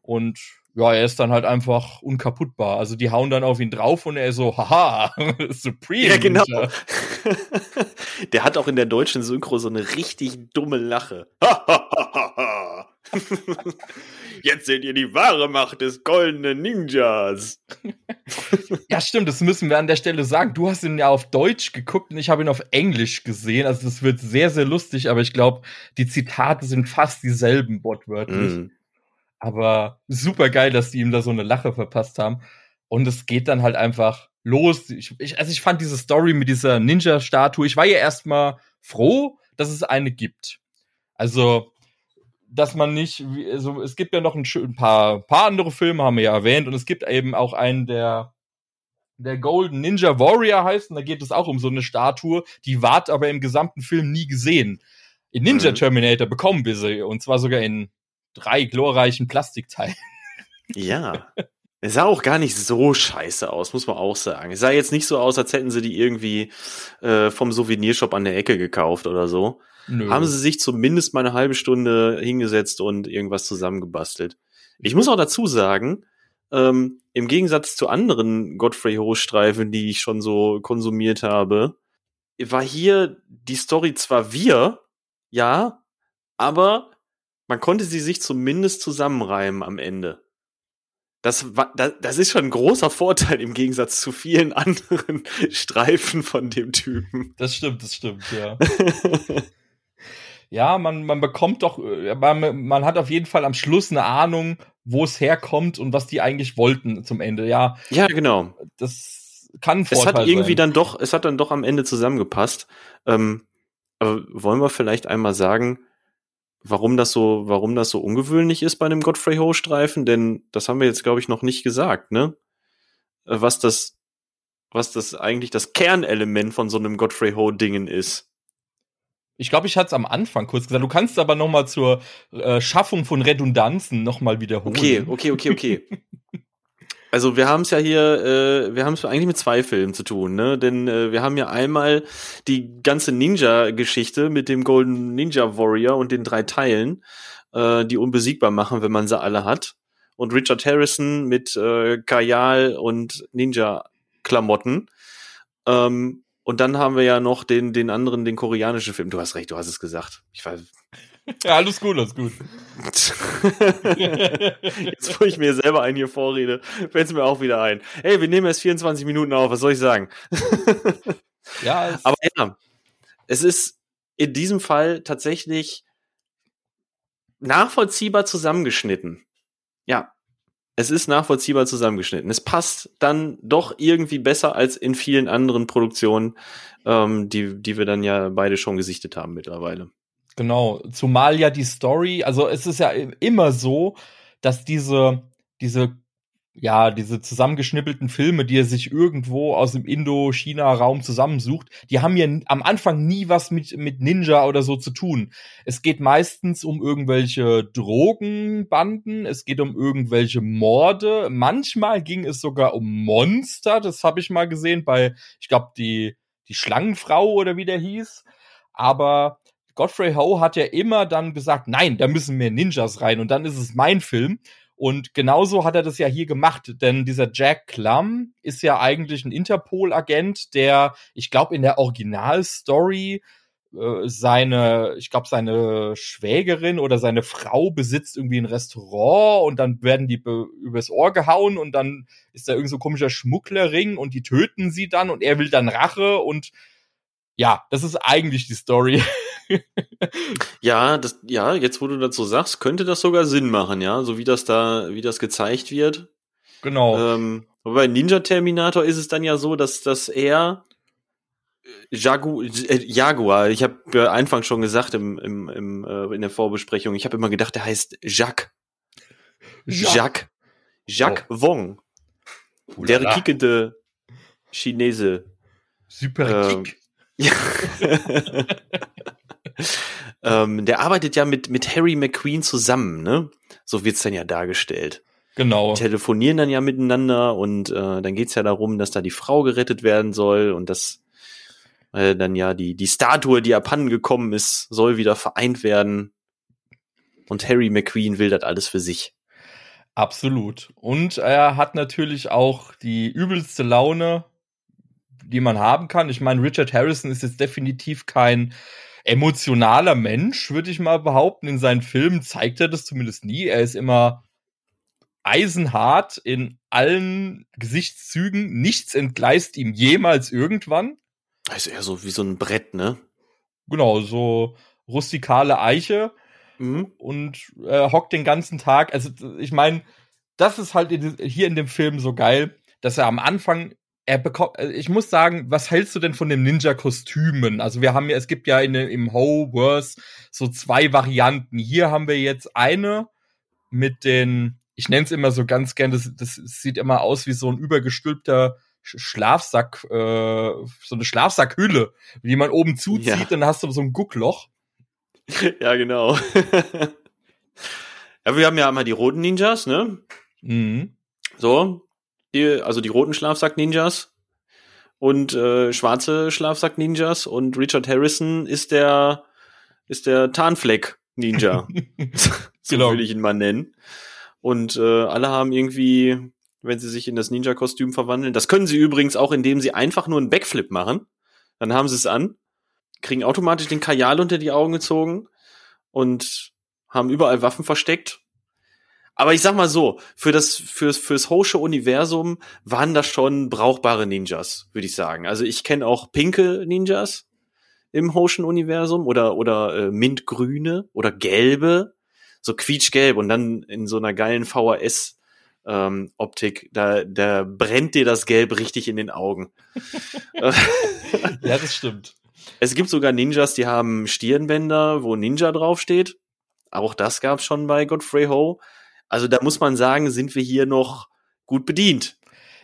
Und ja, er ist dann halt einfach unkaputtbar. Also die hauen dann auf ihn drauf und er ist so, haha, *laughs* Supreme Ja, genau. *laughs* Der hat auch in der deutschen Synchro so eine richtig dumme Lache. Jetzt seht ihr die wahre Macht des goldenen Ninjas. *laughs* Ja, stimmt, das müssen wir an der Stelle sagen. Du hast ihn ja auf Deutsch geguckt und ich habe ihn auf Englisch gesehen. Also das wird sehr, sehr lustig, aber ich glaube, die Zitate sind fast dieselben wortwörtlich. Mhm. Aber super geil, dass die ihm da so eine Lache verpasst haben. Und es geht dann halt einfach los. Ich, ich, also ich fand diese Story mit dieser Ninja-Statue, ich war ja erstmal froh, dass es eine gibt. Also, dass man nicht, also es gibt ja noch ein, ein paar, paar andere Filme, haben wir ja erwähnt, und es gibt eben auch einen, der der Golden Ninja Warrior heißt, und da geht es auch um so eine Statue, die ward aber im gesamten Film nie gesehen. In Ninja Mhm. Terminator bekommen wir sie, und zwar sogar in drei glorreichen Plastikteilen. Ja. Es sah auch gar nicht so scheiße aus, muss man auch sagen. Es sah jetzt nicht so aus, als hätten sie die irgendwie äh, vom Souvenirshop an der Ecke gekauft oder so. Nö. Haben sie sich zumindest mal eine halbe Stunde hingesetzt und irgendwas zusammengebastelt. Ich muss auch dazu sagen, ähm, im Gegensatz zu anderen Godfrey Ho-Streifen, die ich schon so konsumiert habe, war hier die Story zwar wir, ja, aber man konnte sie sich zumindest zusammenreimen am Ende. Das, war, das, das ist schon ein großer Vorteil im Gegensatz zu vielen *laughs* anderen Streifen von dem Typen. Das stimmt, das stimmt, ja. *laughs* ja, man, man bekommt doch, äh, man, man hat auf jeden Fall am Schluss eine Ahnung, wo es herkommt und was die eigentlich wollten zum Ende. Ja, ja, genau. das kann ein Es Vorteil hat irgendwie sein. dann doch, es hat dann doch am Ende zusammengepasst. Ähm, aber wollen wir vielleicht einmal sagen, warum das so, warum das so ungewöhnlich ist bei einem Godfrey Ho Streifen, denn das haben wir jetzt glaube ich noch nicht gesagt, ne? Äh, Was das, was das eigentlich das Kernelement von so einem Godfrey Ho Dingen ist. Ich glaube, ich hatte es am Anfang kurz gesagt. Du kannst aber noch mal zur äh, Schaffung von Redundanzen noch mal wiederholen. Okay, okay, okay, okay. *laughs* Also wir haben es ja hier, äh, wir haben es eigentlich mit zwei Filmen zu tun, ne? Denn äh, wir haben ja einmal die ganze Ninja-Geschichte mit dem Golden Ninja Warrior und den drei Teilen, äh, die unbesiegbar machen, wenn man sie alle hat. Und Richard Harrison mit äh, Kajal und Ninja-Klamotten. Ähm, und dann haben wir ja noch den, den anderen, den koreanischen Film. Du hast recht, du hast es gesagt. Ich weiß. Ja, alles gut, alles gut. Jetzt, wo ich mir selber einen hier vorrede, fällt es mir auch wieder ein. Ey, wir nehmen erst 24 Minuten auf, was soll ich sagen? Ja, *laughs* es, Aber ja, es ist in diesem Fall tatsächlich nachvollziehbar zusammengeschnitten. Ja, es ist nachvollziehbar zusammengeschnitten. Es passt dann doch irgendwie besser als in vielen anderen Produktionen, ähm, die, die wir dann ja beide schon gesichtet haben mittlerweile. Genau, zumal ja die Story, also es ist ja immer so, dass diese, diese, ja, diese zusammengeschnippelten Filme, die er sich irgendwo aus dem Indo-China-Raum zusammensucht, die haben ja am Anfang nie was mit, mit Ninja oder so zu tun. Es geht meistens um irgendwelche Drogenbanden, es geht um irgendwelche Morde, manchmal ging es sogar um Monster, das habe ich mal gesehen bei, ich glaube, die, die Schlangenfrau oder wie der hieß. Aber Godfrey Ho hat ja immer dann gesagt, nein, da müssen mehr Ninjas rein und dann ist es mein Film. Und genauso hat er das ja hier gemacht, denn dieser Jack Clum ist ja eigentlich ein Interpol-Agent, der, ich glaube, in der Originalstory äh, seine, ich glaube, seine Schwägerin oder seine Frau besitzt irgendwie ein Restaurant und dann werden die be- übers Ohr gehauen und dann ist da irgend so komischer Schmugglerring und die töten sie dann und er will dann Rache und ja, das ist eigentlich die Story. *laughs* *laughs* Ja, das, ja, jetzt wo du dazu sagst, könnte das sogar Sinn machen, ja, so wie das da, wie das gezeigt wird. genau. Ähm, bei Ninja Terminator ist es dann ja so, dass, dass er äh, Jagu äh, Jaguar, ich habe ja Anfang schon gesagt im, im, im, äh, in der Vorbesprechung, ich habe immer gedacht, der heißt Jacques. Jacques. Jacques Wong. Der Ulala. kickende Chinese. Super ähm, Kick. *laughs* Ja. Ähm, der arbeitet ja mit, mit Harry McQueen zusammen, ne? So wird's dann ja dargestellt. Genau. telefonieren dann ja miteinander und äh, dann geht's ja darum, dass da die Frau gerettet werden soll und dass äh, dann ja die, die Statue, die abhanden gekommen ist, soll wieder vereint werden. Und Harry McQueen will das alles für sich. Absolut. Und er hat natürlich auch die übelste Laune, die man haben kann. Ich meine, Richard Harrison ist jetzt definitiv kein emotionaler Mensch, würde ich mal behaupten. In seinen Filmen zeigt er das zumindest nie. Er ist immer eisenhart in allen Gesichtszügen. Nichts entgleist ihm jemals irgendwann. Also eher so wie so ein Brett, ne? Genau, so rustikale Eiche. Mhm. und äh, hockt den ganzen Tag. Also ich meine, das ist halt in, hier in dem Film so geil, dass er am Anfang er bekommt. äh, Ich muss sagen, was hältst du denn von den Ninja-Kostümen? Also wir haben ja, es gibt ja in, im Ho-Verse so zwei Varianten. Hier haben wir jetzt eine mit den, ich nenne es immer so ganz gern, das, das sieht immer aus wie so ein übergestülpter Sch- Schlafsack, äh, so eine Schlafsackhülle, die man oben zuzieht, Ja. dann hast du so ein Guckloch. *laughs* ja, genau. *laughs* ja, wir haben ja einmal die roten Ninjas, ne? Mhm. So, die, also die roten Schlafsack-Ninjas und äh, schwarze Schlafsack-Ninjas und Richard Harrison ist der ist der Tarnfleck-Ninja. *laughs* so Genau. will ich ihn mal nennen. Und äh, alle haben irgendwie, wenn sie sich in das Ninja-Kostüm verwandeln, das können sie übrigens auch, indem sie einfach nur einen Backflip machen. Dann haben sie es an, kriegen automatisch den Kajal unter die Augen gezogen und haben überall Waffen versteckt. Aber ich sag mal so, für das, fürs, fürs Hosche Universum waren das schon brauchbare Ninjas, würde ich sagen. Also ich kenne auch pinke Ninjas im Hoshen Universum oder, oder äh, mintgrüne oder gelbe, so quietschgelb und dann in so einer geilen VHS ähm, Optik, da, da brennt dir das Gelb richtig in den Augen. Ja, das stimmt. *laughs* Es gibt sogar Ninjas, die haben Stirnbänder, wo Ninja draufsteht. Auch das gab es schon bei Godfrey Ho. Also da muss man sagen, sind wir hier noch gut bedient.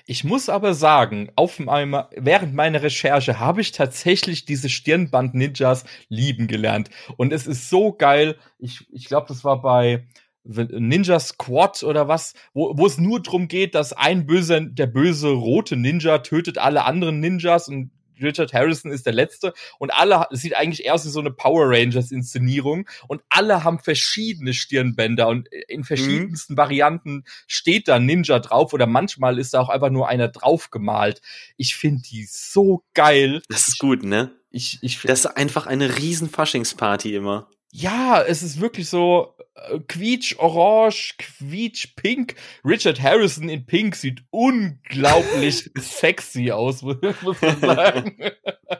Ich muss aber sagen, auf meinem, während meiner Recherche habe ich tatsächlich diese Stirnband-Ninjas lieben gelernt. Und es ist so geil. Ich, ich glaube, das war bei Ninja Squad oder was, wo, wo es nur drum geht, dass ein böser, der böse rote Ninja tötet alle anderen Ninjas und Richard Harrison ist der Letzte und alle, es sieht eigentlich eher aus wie so eine Power Rangers Inszenierung und alle haben verschiedene Stirnbänder und in Mhm. verschiedensten Varianten steht da Ninja drauf oder manchmal ist da auch einfach nur einer drauf gemalt. Ich finde die so geil. Das ist gut, ne? Ich, ich, Das ist einfach eine riesen Faschingsparty immer. Ja, es ist wirklich so äh, quietsch orange, quietsch pink. Richard Harrison in pink sieht unglaublich *laughs* sexy aus, *laughs* muss man sagen.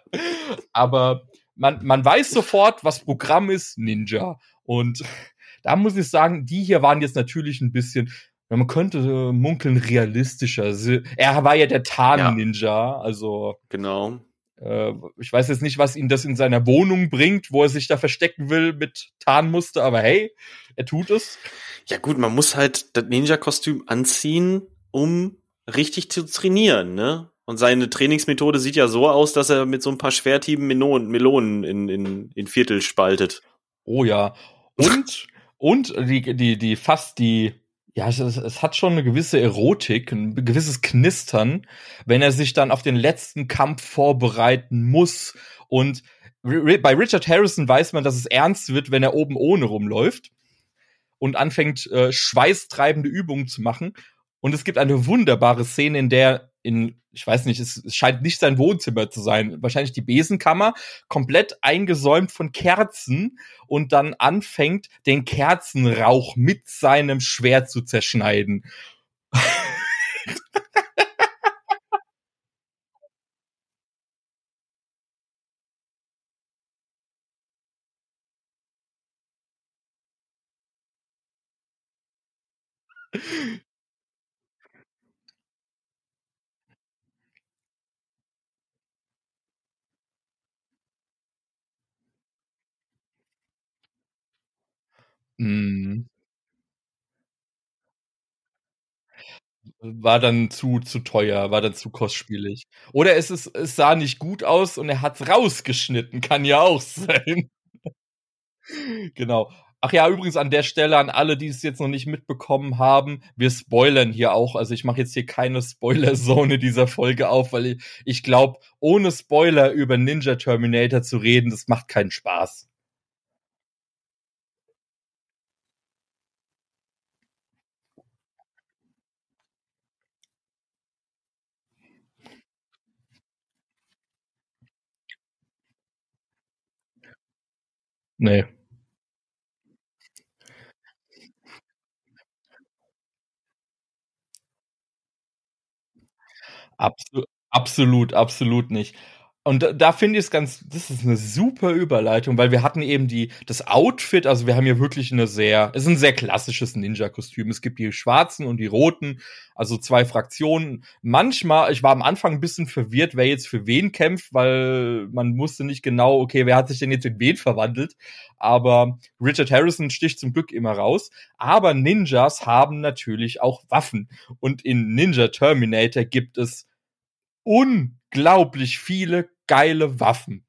*laughs* Aber man, man weiß sofort, was Programm ist, Ninja. Und da muss ich sagen, die hier waren jetzt natürlich ein bisschen, ja, man könnte äh, munkeln, realistischer. Er war ja der Tarn-Ninja, also Genau. Äh, ich weiß jetzt nicht, was ihn das in seiner Wohnung bringt, wo er sich da verstecken will mit Tarnmuster, aber hey, er tut es. Ja gut, man muss halt das Ninja-Kostüm anziehen, um richtig zu trainieren, ne? Und seine Trainingsmethode sieht ja so aus, dass er mit so ein paar Schwerthieben Melonen, Melonen in, in, in Viertel spaltet. Oh ja. Und, und die, die, die fast die, ja, es, es hat schon eine gewisse Erotik, ein gewisses Knistern, wenn er sich dann auf den letzten Kampf vorbereiten muss. Und bei Richard Harrison weiß man, dass es ernst wird, wenn er oben ohne rumläuft und anfängt, äh, schweißtreibende Übungen zu machen. Und es gibt eine wunderbare Szene, in der in, ich weiß nicht, es, es scheint nicht sein Wohnzimmer zu sein, wahrscheinlich die Besenkammer, komplett eingesäumt von Kerzen und dann anfängt, den Kerzenrauch mit seinem Schwert zu zerschneiden. Mm. War dann zu, zu teuer, war dann zu kostspielig. Oder es ist, es sah nicht gut aus und er hat's rausgeschnitten, kann ja auch *laughs* sein. genau. Ach ja, übrigens an der Stelle an alle, die es jetzt noch nicht mitbekommen haben, wir spoilern hier auch. Also ich mache jetzt hier keine Spoiler-Zone dieser Folge auf, weil ich, ich glaube, ohne Spoiler über Ninja Terminator zu reden, das macht keinen Spaß. Absu absolut, absolut nicht. Und da, da finde ich es ganz, das ist eine super Überleitung, weil wir hatten eben die, das Outfit, also wir haben hier wirklich eine sehr, es ist ein sehr klassisches Ninja-Kostüm. Es gibt die schwarzen und die roten, also zwei Fraktionen. Manchmal, ich war am Anfang ein bisschen verwirrt, wer jetzt für wen kämpft, weil man wusste nicht genau, okay, wer hat sich denn jetzt in wen verwandelt. Aber Richard Harrison sticht zum Glück immer raus. Aber Ninjas haben natürlich auch Waffen. Und in Ninja Terminator gibt es unglaublich viele geile Waffen.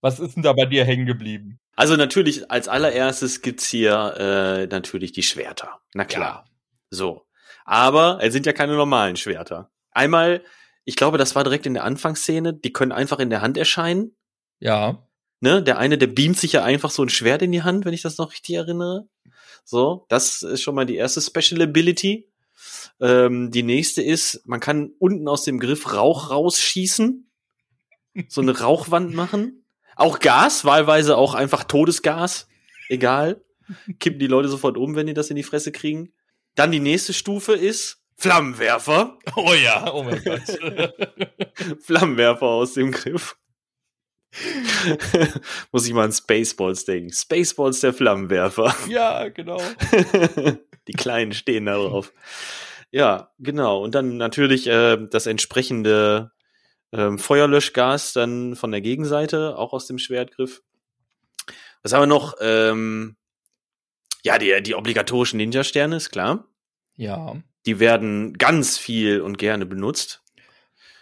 Was ist denn da bei dir hängen geblieben? Also natürlich, als allererstes gibt's hier äh, natürlich die Schwerter. Na klar. So. Aber es sind ja keine normalen Schwerter. Einmal, ich glaube, das war direkt in der Anfangsszene, die können einfach in der Hand erscheinen. Ja. Ne? Der eine, der beamt sich ja einfach so ein Schwert in die Hand, wenn ich das noch richtig erinnere. So, das ist schon mal die erste Special Ability. Ähm, die nächste ist, man kann unten aus dem Griff Rauch rausschießen. So eine Rauchwand machen. Auch Gas, wahlweise auch einfach Todesgas. Egal. Kippen die Leute sofort um, wenn die das in die Fresse kriegen. Dann die nächste Stufe ist Flammenwerfer. Oh ja, oh mein Gott. *laughs* Flammenwerfer aus dem Griff. *laughs* Muss ich mal an Spaceballs denken. Spaceballs der Flammenwerfer. ja, genau. *laughs* Die Kleinen stehen da drauf. Ja, genau. Und dann natürlich äh, das entsprechende ähm, Feuerlöschgas dann von der Gegenseite, auch aus dem Schwertgriff. Was haben wir noch? Ähm, Ja, die, die obligatorischen Ninja-Sterne ist klar. Ja. Die werden ganz viel und gerne benutzt.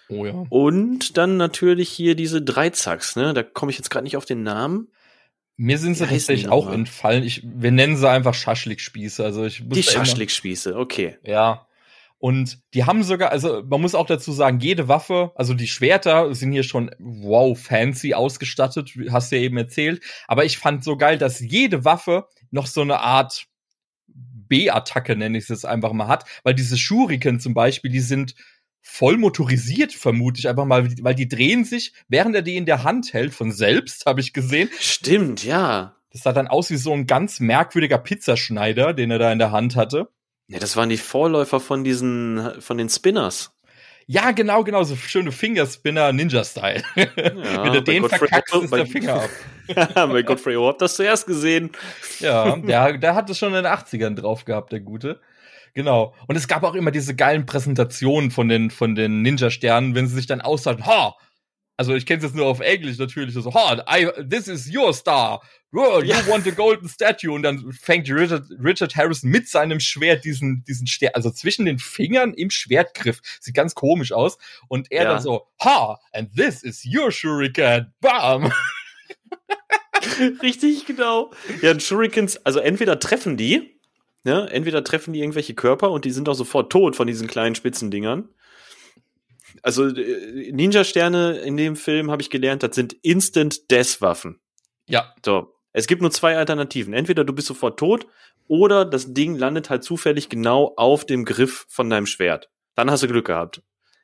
Oh ja. Und dann natürlich hier diese Dreizacks, ne? Da komme ich jetzt gerade nicht auf den Namen. Mir sind sie heißen tatsächlich die auch entfallen. Ich, wir nennen sie einfach Schaschlikspieße. Also ich Die wusste immer- Schaschlikspieße, okay. Ja. Und die haben sogar, also man muss auch dazu sagen, jede Waffe, also die Schwerter sind hier schon wow fancy ausgestattet, hast du ja eben erzählt. Aber ich fand so geil, dass jede Waffe noch so eine Art B-Attacke, nenne ich es jetzt einfach mal, hat. Weil diese Shuriken zum Beispiel, die sind voll motorisiert, vermute ich einfach mal, weil die drehen sich, während er die in der Hand hält, von selbst, habe ich gesehen. Stimmt, ja. Das sah dann aus wie so ein ganz merkwürdiger Pizzaschneider, den er da in der Hand hatte. Ja, das waren die Vorläufer von diesen, von den Spinners. Ja, genau, genau, so schöne Fingerspinner Ninja-Style. Ja, *laughs* Wenn du den Godfrey verkackst, ist der Finger *laughs* ab. Bei Godfrey Ho habt das zuerst gesehen. Ja, der, der hat es schon in den 80ern drauf gehabt, der Gute. Genau. Und es gab auch immer diese geilen Präsentationen von den, von den Ninja-Sternen, wenn sie sich dann aussagen, ha! Also ich kenne es jetzt nur auf Englisch natürlich, so, ha, I, this is your star. Oh, you Ja. want a golden statue. Und dann fängt Richard, Richard Harrison mit seinem Schwert diesen, diesen Stern, also zwischen den Fingern im Schwertgriff. Sieht ganz komisch aus. Und er Ja. dann so, ha, and this is your shuriken. Bam! Richtig, genau. Ja, und Shurikens, also entweder treffen die, ne, entweder treffen die irgendwelche Körper und die sind auch sofort tot von diesen kleinen spitzen Dingern. Also äh, Ninja-Sterne in dem Film habe ich gelernt, das sind Instant-Death-Waffen. Ja, So, es gibt nur zwei Alternativen. Entweder du bist sofort tot oder das Ding landet halt zufällig genau auf dem Griff von deinem Schwert. Dann hast du Glück gehabt.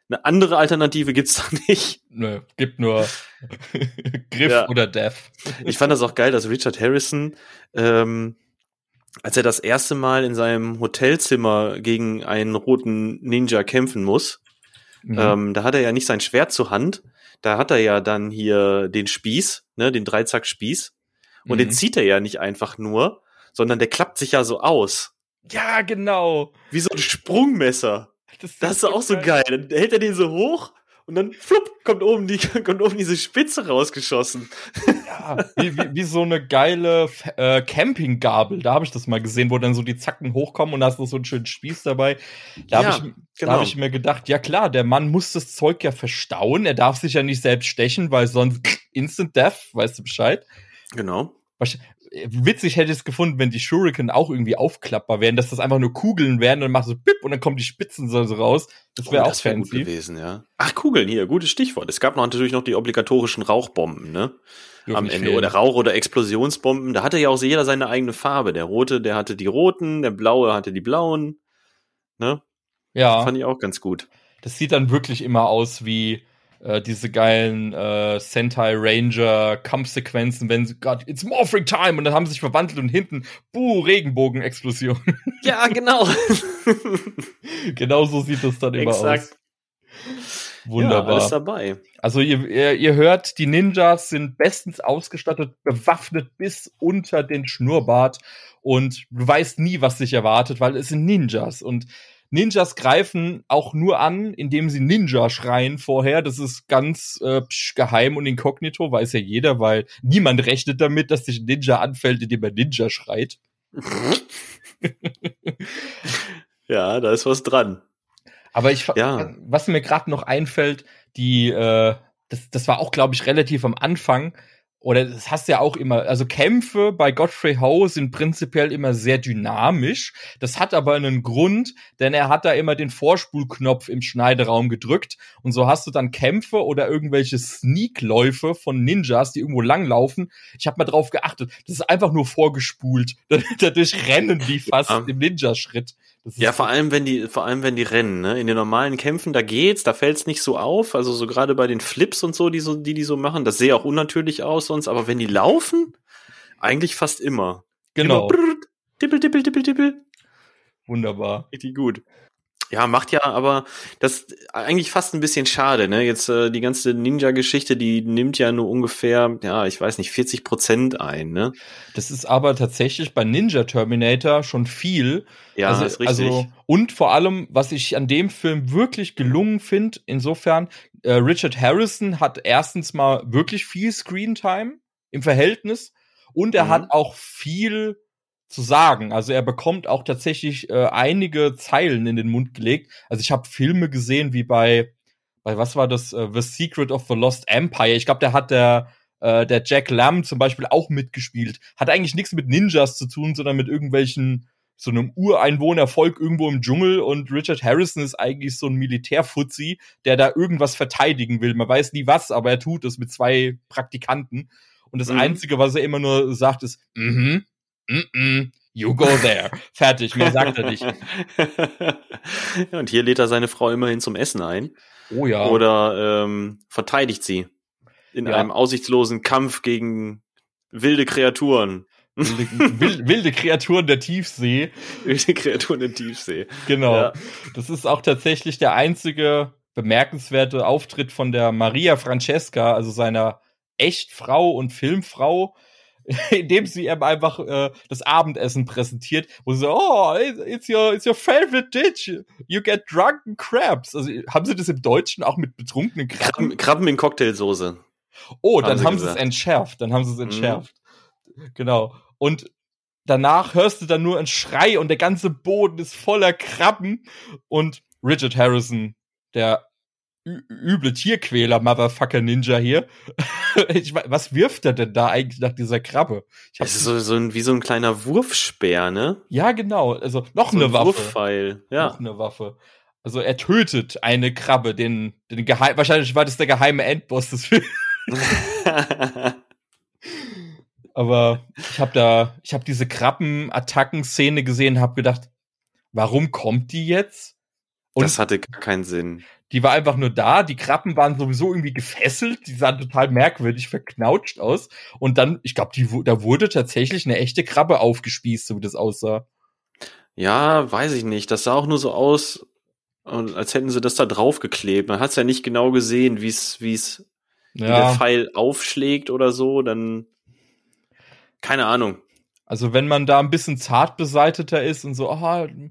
Eine andere Alternative gibt's *laughs* da nicht. nö, gibt nur *laughs* Griff Ja. oder Death. Ich fand das auch geil, dass Richard Harrison, ähm, als er das erste Mal in seinem Hotelzimmer gegen einen roten Ninja kämpfen muss, Mhm. ähm, da hat er ja nicht sein Schwert zur Hand, da hat er ja dann hier den Spieß, ne, den Dreizack-Spieß. Und den Mhm. zieht er ja nicht einfach nur, sondern der klappt sich ja so aus. Ja, genau. Wie so ein Sprungmesser. Das, Das ist auch so geil. Dann hält er den so hoch und dann flupp, kommt oben, die, *laughs* kommt oben diese Spitze rausgeschossen. Ja, wie, wie, wie so eine geile äh, Campinggabel. Da habe ich das mal gesehen, wo dann so die Zacken hochkommen und da hast du so einen schönen Spieß dabei. Da Ja, habe ich, da genau. hab ich mir gedacht, ja klar, der Mann muss das Zeug ja verstauen. Er darf sich ja nicht selbst stechen, weil sonst *tsk* Instant Death, weißt du Bescheid. Genau. Wahrsch- Witzig hätte ich es gefunden, wenn die Shuriken auch irgendwie aufklappbar wären, dass das einfach nur Kugeln wären und dann macht so bip und dann kommen die Spitzen so so raus. Das wäre Oh, auch das wär gut fancy. gewesen, ja. Ach, Kugeln hier, gutes Stichwort. Es gab noch natürlich noch die obligatorischen Rauchbomben, ne? Dürfen Am Ende. fehlen. Oder Rauch- oder Explosionsbomben. Da hatte ja auch jeder seine eigene Farbe. Der rote, der hatte die roten, der blaue hatte die blauen. Ne? Ja. Fand ich auch ganz gut. Das sieht dann wirklich immer aus wie äh, diese geilen äh, Sentai Ranger Kampfsequenzen, wenn sie gerade it's Morphing Time und dann haben sie sich verwandelt und hinten buh Regenbogen-Explosion. *laughs* Ja, genau. *laughs* genau so sieht das dann immer Exakt. aus. Wunderbar. Ja, alles dabei. Also ihr, ihr, ihr hört, die Ninjas sind bestens ausgestattet, bewaffnet bis unter den Schnurrbart und du weißt nie, was dich erwartet, weil es sind Ninjas und Ninjas greifen auch nur an, indem sie Ninja schreien vorher. Das ist ganz äh, psch, geheim und inkognito, weiß ja jeder, weil niemand rechnet damit, dass sich ein Ninja anfällt, indem er Ninja schreit. *laughs* Ja, da ist was dran. Aber ich, Ja. was mir gerade noch einfällt, die, äh, das, das war auch, glaube ich, relativ am Anfang. Oder das hast du ja auch immer, also Kämpfe bei Godfrey Ho sind prinzipiell immer sehr dynamisch. Das hat aber einen Grund, denn er hat da immer den Vorspulknopf im Schneideraum gedrückt. Und so hast du dann Kämpfe oder irgendwelche Sneakläufe von Ninjas, die irgendwo langlaufen. Ich habe mal drauf geachtet. Das ist einfach nur vorgespult. *laughs* Dadurch rennen die fast Ja. im Ninja-Schritt. Ja, vor allem, wenn die, vor allem, wenn die rennen, ne? In den normalen Kämpfen, da geht's, da fällt's nicht so auf. Also so gerade bei den Flips und so, die so, die, die so machen, das sehe auch unnatürlich aus sonst, aber wenn die laufen, eigentlich fast immer. genau. Immer brrrt, tippel, tippel, tippel, tippel. Wunderbar. Richtig gut. Ja, macht ja aber das eigentlich fast ein bisschen schade, ne? Jetzt äh, die ganze Ninja-Geschichte, die nimmt ja nur ungefähr, ja, ich weiß nicht, 40 Prozent ein, ne? Das ist aber tatsächlich bei Ninja Terminator schon viel. Ja, also, ist richtig. Also, und vor allem, was ich an dem Film wirklich gelungen finde, insofern, äh, Richard Harrison hat erstens mal wirklich viel Screentime im Verhältnis und er Mhm. hat auch viel zu sagen. Also er bekommt auch tatsächlich äh, einige Zeilen in den Mund gelegt. Also ich habe Filme gesehen wie bei, bei was war das, äh, The Secret of the Lost Empire. Ich glaube, der hat der äh, der Jack Lamb zum Beispiel auch mitgespielt. Hat eigentlich nichts mit Ninjas zu tun, sondern mit irgendwelchen so einem Ureinwohnervolk irgendwo im Dschungel und Richard Harrison ist eigentlich so ein Militärfuzzi, der da irgendwas verteidigen will. Man weiß nie was, aber er tut es mit zwei Praktikanten. Und das Mhm. Einzige, was er immer nur sagt, ist, mhm, mhm, mhm, you go there. Fertig, mehr sagt er nicht. ja, *laughs* und hier lädt er seine Frau immerhin zum Essen ein. Oh ja. Oder ähm, verteidigt sie in Ja. einem aussichtslosen Kampf gegen wilde Kreaturen. wilde, *laughs* wilde, Kreaturen der Tiefsee. Wilde Kreaturen im Tiefsee. Genau. Ja. Das ist auch tatsächlich der einzige bemerkenswerte Auftritt von der Maria Francesca, also seiner Echtfrau und Filmfrau, *laughs* indem sie ihm einfach äh, das Abendessen präsentiert, wo sie so, oh, it's your, it's your favorite dish. You get drunken crabs. Also haben sie das im Deutschen auch mit betrunkenen Krabben? Krabben, in Cocktailsoße. Oh, Haben dann sie haben sie es entschärft. Dann haben sie es Mhm. entschärft. Genau. Und danach hörst du dann nur einen Schrei und der ganze Boden ist voller Krabben. Und Richard Harrison, der üble Tierquäler, Motherfucker Ninja hier. *laughs* ich, was wirft er denn da eigentlich nach dieser Krabbe? Das ist so, so ein, wie so ein kleiner Wurfspeer, ne? ja, genau. Also noch So eine ein Waffe. Wurfpfeil. Noch Ja. eine Waffe. Also er tötet eine Krabbe, den, den geheim, wahrscheinlich war das der geheime Endboss des Films. *laughs* Aber ich habe da, ich habe diese Krabben-Attacken-Szene gesehen, habe gedacht, warum kommt die jetzt? Und das hatte gar keinen Sinn. Die war einfach nur da. Die Krabben waren sowieso irgendwie gefesselt. Die sahen total merkwürdig verknautscht aus. Und dann, ich glaube, da wurde tatsächlich eine echte Krabbe aufgespießt, so wie das aussah. Ja, weiß ich nicht. Das sah auch nur so aus, als hätten sie das da draufgeklebt. Man hat es ja nicht genau gesehen, wie es, wie es, wie der Ja, Pfeil aufschlägt oder so. Dann keine Ahnung. also wenn man da ein bisschen zart beseiteter ist und so, aha, T-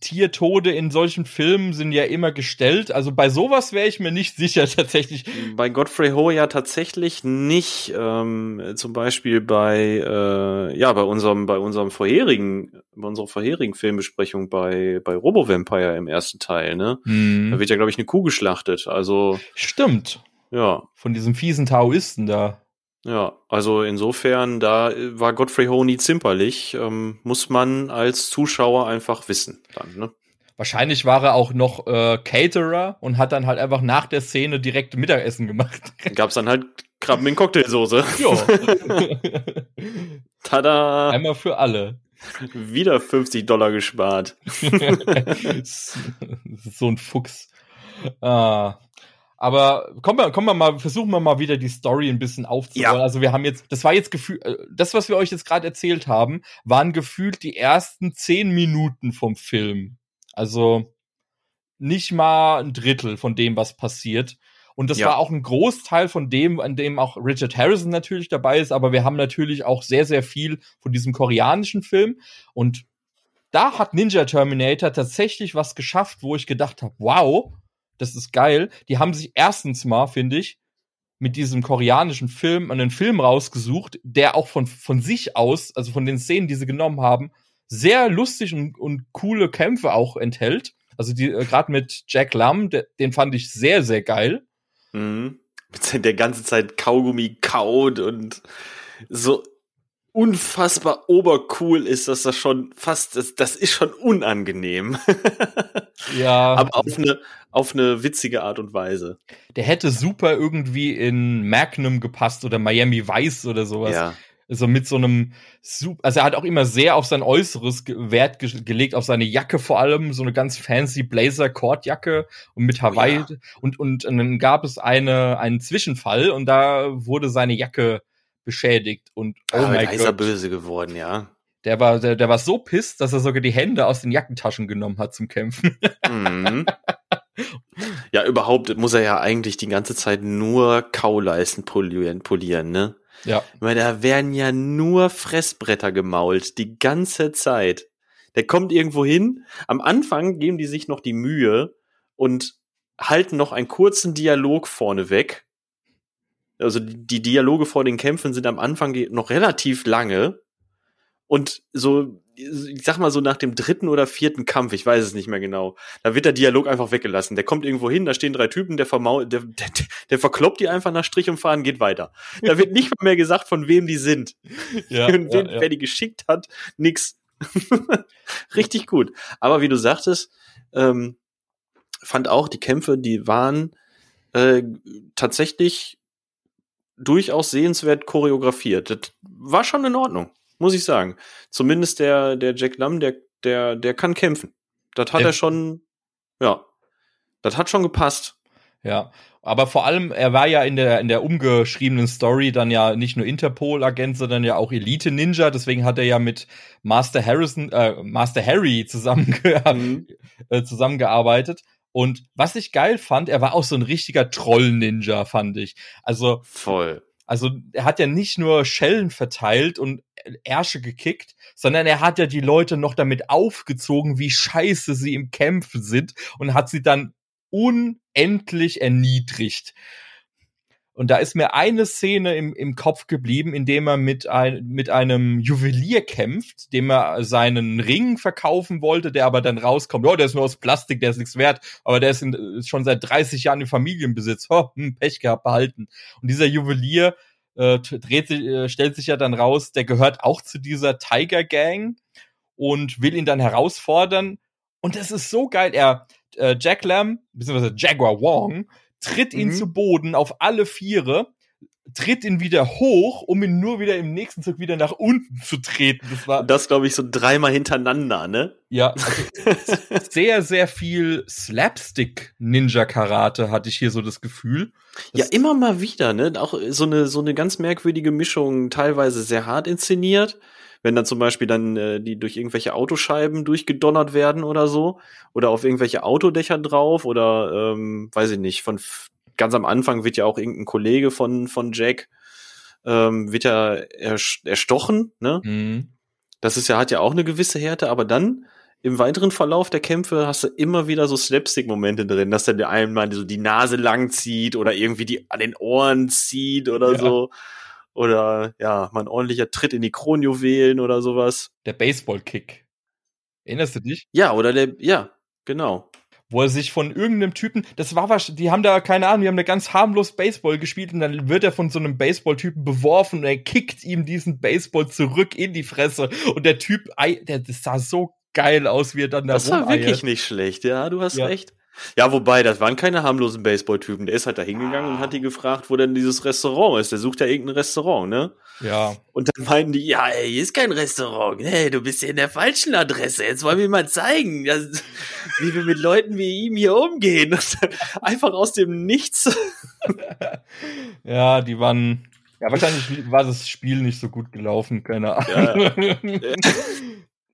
Tiertode in solchen Filmen sind ja immer gestellt. Also bei sowas wäre ich mir nicht sicher *laughs* tatsächlich. Bei Godfrey Ho ja tatsächlich nicht. Ähm, zum Beispiel bei äh, ja bei unserem bei unserem vorherigen bei unserer vorherigen Filmbesprechung bei bei Robo Vampire im ersten Teil. Ne, da wird ja glaube ich eine Kuh geschlachtet. Also Stimmt. ja Von diesem fiesen Taoisten da. Ja also insofern da äh, war Godfrey Ho nie zimperlich. Ähm, muss man als Zuschauer einfach wissen dann. Ne? Wahrscheinlich war er auch noch äh, Caterer und hat dann halt einfach nach der Szene direkt Mittagessen gemacht. Gab's dann halt Krabben in Cocktailsoße. ja. *laughs* Tada! Einmal für alle. Wieder 50 Dollar gespart. das *laughs* ist so ein Fuchs. Ah. Aber kommen wir, kommen wir mal, versuchen wir mal wieder die Story ein bisschen aufzurollen. Ja. Also wir haben jetzt, das war jetzt gefühlt, äh, das, was wir euch jetzt gerade erzählt haben, waren gefühlt die ersten zehn Minuten vom Film. Also nicht mal ein Drittel von dem, was passiert. Und das Ja. war auch ein Großteil von dem, an dem auch Richard Harrison natürlich dabei ist, aber wir haben natürlich auch sehr, sehr viel von diesem koreanischen Film. Und da hat Ninja Terminator tatsächlich was geschafft, wo ich gedacht habe, wow, das ist geil. Die haben sich erstens mal, finde ich, mit diesem koreanischen Film einen Film rausgesucht, der auch von, von sich aus, also von den Szenen, die sie genommen haben, sehr lustig und, und coole Kämpfe auch enthält. Also die äh, gerade mit Jack Lam, der, den fand ich sehr, sehr geil. Mhm. Mit der ganze Zeit Kaugummi kaut und so unfassbar obercool ist, dass das schon fast, das, das ist schon unangenehm. *laughs* Ja, Aber auf eine, auf eine witzige Art und Weise. der hätte super irgendwie in Magnum gepasst oder Miami Vice oder sowas. Ja. Also mit so einem, also er hat auch immer sehr auf sein Äußeres Wert ge gelegt, auf seine Jacke vor allem, so eine ganz fancy Blazer-Cord-Jacke und mit Hawaii. Oh ja. und, und, und dann gab es eine, einen Zwischenfall und da wurde seine Jacke beschädigt und oh Aber mein da ist er Gott, böse geworden, ja. der war, der, der war so pisst, dass er sogar die Hände aus den Jackentaschen genommen hat zum Kämpfen. *laughs* Mhm. ja, überhaupt muss er ja eigentlich die ganze Zeit nur Kauleisten polieren, polieren ne? ja. Meine, da werden ja nur Fressbretter gemault, die ganze Zeit. Der kommt irgendwo hin. Am Anfang geben die sich noch die Mühe und halten noch einen kurzen Dialog vorne weg. Also die, Dialoge vor den Kämpfen sind am Anfang noch relativ lange. Und so, ich sag mal so nach dem dritten oder vierten Kampf, ich weiß es nicht mehr genau, da wird der Dialog einfach weggelassen. Der kommt irgendwo hin, da stehen drei Typen, der, vermau der, der, der verkloppt die einfach nach Strich und Faden, geht weiter. Da wird nicht mehr gesagt, von wem die sind. *laughs* Ja, und wen, ja, ja. wer die geschickt hat, nix. *laughs* Richtig gut. Aber wie du sagtest, ähm, fand auch die Kämpfe, die waren äh, tatsächlich durchaus sehenswert choreografiert. Das war schon in Ordnung, muss ich sagen. Zumindest der, der Jack Lam, der, der, der kann kämpfen. Das hat Der- er schon, ja, das hat schon gepasst. Ja, aber vor allem, er war ja in der, in der umgeschriebenen Story dann ja nicht nur Interpol-Agent, sondern ja auch Elite-Ninja. Deswegen hat er ja mit Master Harrison, äh, Master Harry zusammenge Mhm. *laughs* äh, zusammengearbeitet. Und was ich geil fand, er war auch so ein richtiger Troll-Ninja, fand ich. Also, Voll. also er hat ja nicht nur Schellen verteilt und Ärsche gekickt, sondern er hat ja die Leute noch damit aufgezogen, wie scheiße sie im Kämpfen sind und hat sie dann unendlich erniedrigt. Und da ist mir eine Szene im, im Kopf geblieben, in dem er mit, ein, mit einem Juwelier kämpft, dem er seinen Ring verkaufen wollte, der aber dann rauskommt, oh, der ist nur aus Plastik, der ist nichts wert, aber der ist, in, ist schon seit 30 Jahren im Familienbesitz. Oh, hm, Pech gehabt, behalten. Und dieser Juwelier äh, dreht sich, äh, stellt sich ja dann raus, der gehört auch zu dieser Tiger Gang und will ihn dann herausfordern. Und das ist so geil. Er, äh, Jack Lamb, beziehungsweise Jaguar Wong, tritt ihn Mhm. zu Boden auf alle Viere, tritt ihn wieder hoch, um ihn nur wieder im nächsten Zug wieder nach unten zu treten. Das war, das, glaube ich, so dreimal hintereinander, ne? ja, also *laughs* sehr, sehr viel Slapstick-Ninja-Karate hatte ich hier so das Gefühl. Ja, Das- immer mal wieder, ne? Auch so eine, so eine ganz merkwürdige Mischung, teilweise sehr hart inszeniert. Wenn dann zum Beispiel dann äh, die durch irgendwelche Autoscheiben durchgedonnert werden oder so. Oder auf irgendwelche Autodächer drauf oder, ähm, weiß ich nicht, von ganz am Anfang wird ja auch irgendein Kollege von, von Jack, ähm, wird ja erstochen, ne? Mhm. Das ist ja, hat ja auch eine gewisse Härte, aber dann im weiteren Verlauf der Kämpfe hast du immer wieder so Slapstick-Momente drin, dass dann der einmal so die Nase lang zieht oder irgendwie die an den Ohren zieht oder Ja. so. Oder ja, mal ein ordentlicher Tritt in die Kronjuwelen oder sowas. Der Baseball-Kick. Erinnerst du dich? Ja, oder der, ja, genau. wo er sich von irgendeinem Typen, das war was, die haben da keine Ahnung, die haben da ganz harmlos Baseball gespielt und dann wird er von so einem Baseball-Typen beworfen und er kickt ihm diesen Baseball zurück in die Fresse und der Typ, der, das sah so geil aus, wie er dann da Das war wirklich nicht schlecht, ja, du hast Ja. recht. Ja, wobei, das waren keine harmlosen Baseball-Typen. Der ist halt da hingegangen und hat die gefragt, wo denn dieses Restaurant ist. Der sucht ja irgendein Restaurant, ne? Ja, Und dann meinten die, ja, ey, hier ist kein Restaurant. Hey, du bist hier in der falschen Adresse. Jetzt wollen wir mal zeigen, dass, *laughs* wie wir mit Leuten wie ihm hier umgehen. Einfach aus dem Nichts. *laughs* ja, die waren, ja, wahrscheinlich war das Spiel nicht so gut gelaufen, keine Ahnung. *laughs*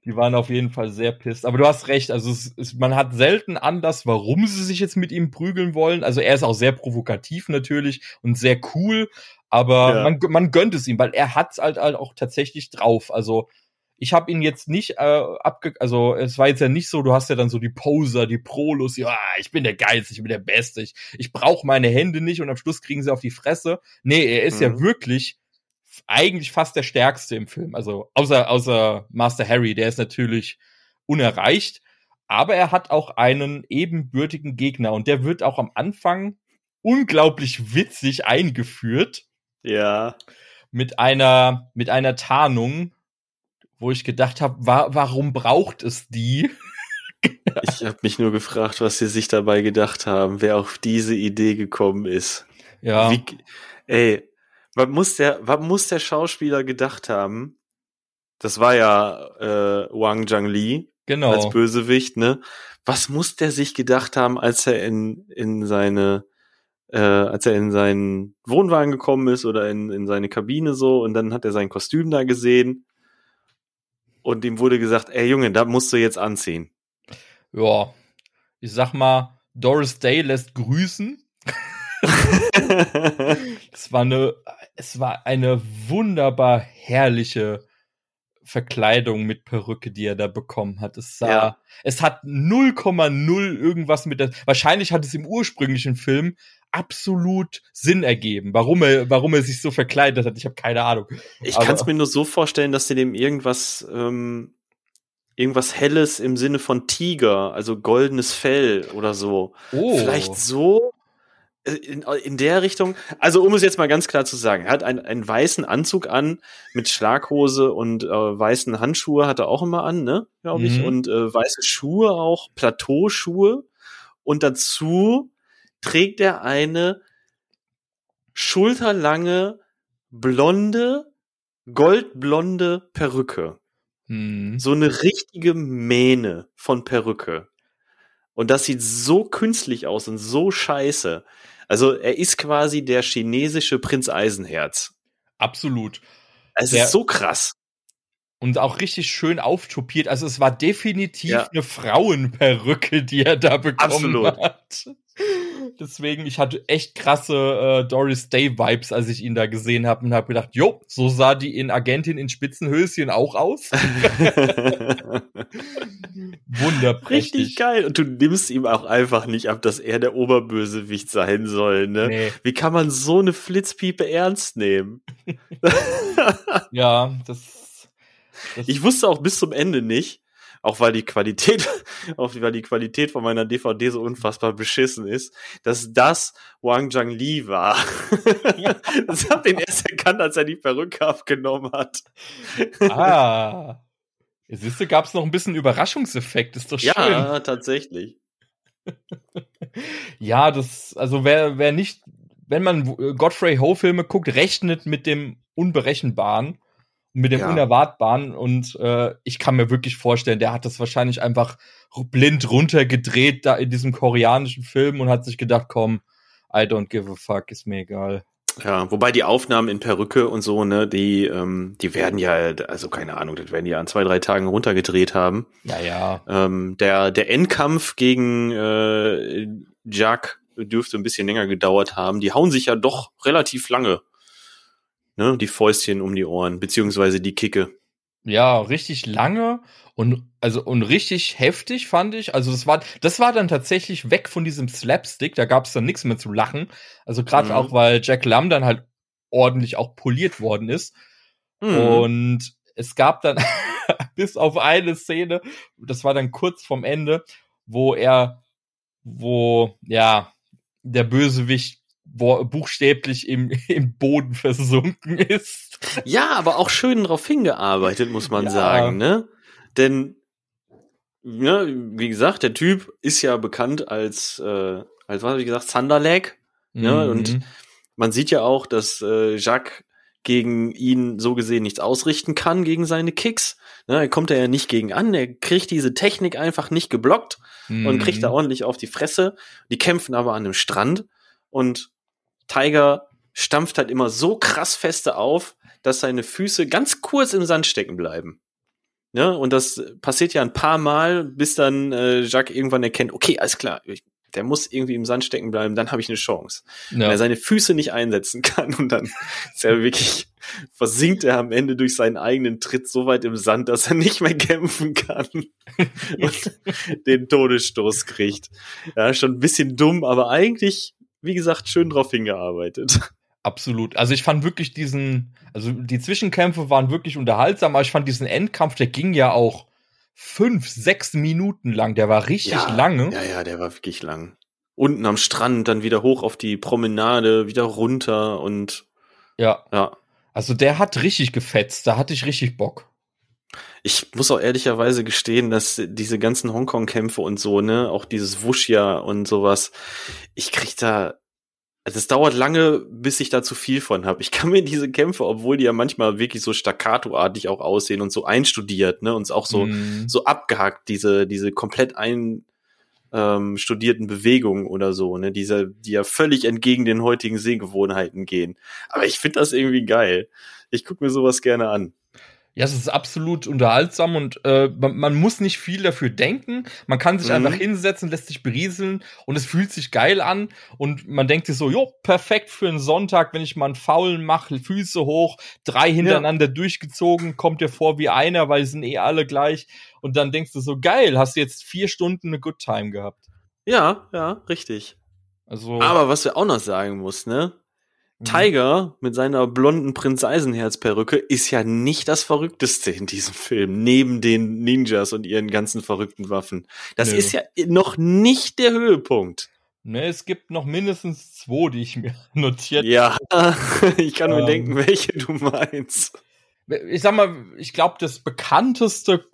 Die waren auf jeden Fall sehr pisst. Aber du hast recht, also es, es, man hat selten Anlass, warum sie sich jetzt mit ihm prügeln wollen. Also er ist auch sehr provokativ natürlich und sehr cool, aber Ja. man, man gönnt es ihm, weil er hat's halt, halt auch tatsächlich drauf. Also ich habe ihn jetzt nicht äh, abge... Also es war jetzt ja nicht so, du hast ja dann so die Poser, die Prolos, ja, ich bin der Geilste, ich bin der Beste, ich, ich brauche meine Hände nicht und am Schluss kriegen sie auf die Fresse. Nee, er ist ja Mhm. wirklich eigentlich fast der stärkste im Film. Also außer, außer Master Harry, der ist natürlich unerreicht. Aber er hat auch einen ebenbürtigen Gegner und der wird auch am Anfang unglaublich witzig eingeführt Ja. mit einer, mit einer Tarnung, wo ich gedacht habe, wa warum braucht es die? *laughs* Ich habe mich nur gefragt, was sie sich dabei gedacht haben, wer auf diese Idee gekommen ist. Ja, Wie, ey, was muss der, was muss der Schauspieler gedacht haben? Das war ja äh, Wang Zhangli genau. als Bösewicht, ne? Was muss der sich gedacht haben, als er in in seine äh, als er in seinen Wohnwagen gekommen ist oder in, in seine Kabine so und dann hat er sein Kostüm da gesehen und ihm wurde gesagt, ey Junge, da musst du jetzt anziehen. Ja, ich sag mal, Doris Day lässt grüßen. *laughs* Es war eine, es war eine wunderbar herrliche Verkleidung mit Perücke, die er da bekommen hat. Es sah, Ja. es hat 0,0 irgendwas mit der, wahrscheinlich hat es im ursprünglichen Film absolut Sinn ergeben, warum er, warum er sich so verkleidet hat. Ich habe keine Ahnung. Ich kann es mir nur so vorstellen, dass sie dem irgendwas, ähm, irgendwas Helles im Sinne von Tiger, also goldenes Fell oder so. Oh. Vielleicht so in, in der Richtung. Also um es jetzt mal ganz klar zu sagen, er hat einen, einen weißen Anzug an mit Schlaghose und äh, weißen Handschuhe hat er auch immer an, ne, glaube ich, Mhm. und äh, weiße Schuhe auch, Plateauschuhe und dazu trägt er eine schulterlange blonde goldblonde Perücke Hm. so eine richtige Mähne von Perücke. Und das sieht so künstlich aus und so scheiße. Also er ist quasi der chinesische Prinz Eisenherz. Absolut. Es Der- ist so krass. Und auch richtig schön auftopiert. Also es war definitiv Ja. eine Frauenperücke, die er da bekommen Absolut. hat. Deswegen, ich hatte echt krasse äh, Doris Day Vibes, als ich ihn da gesehen habe und habe gedacht, jo, so sah die in Agentin in Spitzenhöschen auch aus. *laughs* Wunderprächtig. Richtig geil. Und du nimmst ihm auch einfach nicht ab, dass er der Oberbösewicht sein soll, ne? Nee. Wie kann man so eine Flitzpiepe ernst nehmen? *laughs* Ja, das. das Ich wusste auch bis zum Ende nicht, auch weil die Qualität, *laughs* auch weil die Qualität von meiner DVD so unfassbar beschissen ist, dass das Wang Zhang Li war. *laughs* das hab den erst erkannt, als er die Perücke abgenommen hat. ah. *laughs* Siehst du, gab es noch ein bisschen Überraschungseffekt, ist doch schön. Ja, tatsächlich. Ja, das, also wer, wer nicht, wenn man äh, Godfrey Ho Filme guckt, rechnet mit dem Unberechenbaren, mit dem Ja. Unerwartbaren und äh, ich kann mir wirklich vorstellen, der hat das wahrscheinlich einfach blind runtergedreht da in diesem koreanischen Film und hat sich gedacht, komm, I don't give a fuck, ist mir egal. Ja, wobei die Aufnahmen in Perücke und so, ne, die, ähm, die werden ja, also keine Ahnung, das werden die ja an zwei, drei Tagen runtergedreht haben. Ja, ja. Ähm, der, der Endkampf gegen äh, Jack dürfte ein bisschen länger gedauert haben. Die hauen sich ja doch relativ lange. Ne, die Fäustchen um die Ohren, beziehungsweise die Kicke. Ja, richtig lange und also und richtig heftig fand ich. Also das war das war dann tatsächlich weg von diesem Slapstick, da gab es dann nichts mehr zu lachen. Also gerade Mhm. auch weil Jack Lam dann halt ordentlich auch poliert worden ist Mhm. und es gab dann *laughs* bis auf eine Szene, das war dann kurz vorm Ende, wo er wo ja der Bösewicht buchstäblich im, *laughs* im Boden versunken ist. Ja, aber auch schön drauf hingearbeitet, muss man Ja. sagen, ne? Denn, ne, wie gesagt, der Typ ist ja bekannt als, äh, als was hab ich gesagt, Thunderleg. Und- Mhm. Man sieht ja auch, dass äh, Jacques gegen ihn so gesehen nichts ausrichten kann gegen seine Kicks. Ne, er kommt ja nicht gegen an, er kriegt diese Technik einfach nicht geblockt und kriegt Mhm. da ordentlich auf die Fresse. Die kämpfen aber an einem Strand und Tiger stampft halt immer so krass feste auf, dass seine Füße ganz kurz im Sand stecken bleiben. Ne? Und das passiert ja ein paar Mal, bis dann äh, Jacques irgendwann erkennt, okay, alles klar, ich, der muss irgendwie im Sand stecken bleiben, dann habe ich eine Chance. Wenn ja. er seine Füße nicht einsetzen *laughs* kann und dann ist er wirklich, versinkt er am Ende durch seinen eigenen Tritt so weit im Sand, dass er nicht mehr kämpfen kann *laughs* und *laughs* den Todesstoß kriegt. Ja, schon ein bisschen dumm, aber eigentlich, wie gesagt, schön drauf hingearbeitet. Absolut. Also ich fand wirklich diesen, also die Zwischenkämpfe waren wirklich unterhaltsam, aber ich fand diesen Endkampf, der ging ja auch fünf, sechs Minuten lang. Der war richtig lange. Ja, ja, der war wirklich lang. Unten am Strand, dann wieder hoch auf die Promenade, wieder runter und Ja. ja. Also der hat richtig gefetzt. Da hatte ich richtig Bock. Ich muss auch ehrlicherweise gestehen, dass diese ganzen Hongkong-Kämpfe und so, ne, auch dieses Wuxia und sowas, ich krieg da, also es dauert lange, bis ich da zu viel von habe. Ich kann mir diese Kämpfe, obwohl die ja manchmal wirklich so staccato-artig auch aussehen und so einstudiert, ne, und auch so, Mhm. so abgehackt, diese, diese komplett ein, ähm, studierten Bewegungen oder so, ne, diese, die ja völlig entgegen den heutigen Sehgewohnheiten gehen. Aber ich finde das irgendwie geil. Ich guck mir sowas gerne an. Ja, es ist absolut unterhaltsam und äh, man, man muss nicht viel dafür denken. Man kann sich Mhm. einfach hinsetzen, lässt sich berieseln und es fühlt sich geil an und man denkt sich so, jo, perfekt für einen Sonntag, wenn ich mal einen Faulen mache, Füße hoch, drei hintereinander durchgezogen, kommt dir vor wie einer, weil sind eh alle gleich und dann denkst du so, geil, hast du jetzt vier Stunden eine Good Time gehabt. Ja, ja, richtig. Also, Aber was wir auch noch sagen muss, ne? Mhm. Tiger mit seiner blonden Prinz Eisenherz-Perücke ist ja nicht das Verrückteste in diesem Film, neben den Ninjas und ihren ganzen verrückten Waffen. Das Nö. ist ja noch nicht der Höhepunkt. ne, es gibt noch mindestens zwei, die ich mir *laughs* notiert Ja, *laughs* ich kann mir Ähm. denken, welche du meinst. ich sag mal, ich glaube, das bekannteste,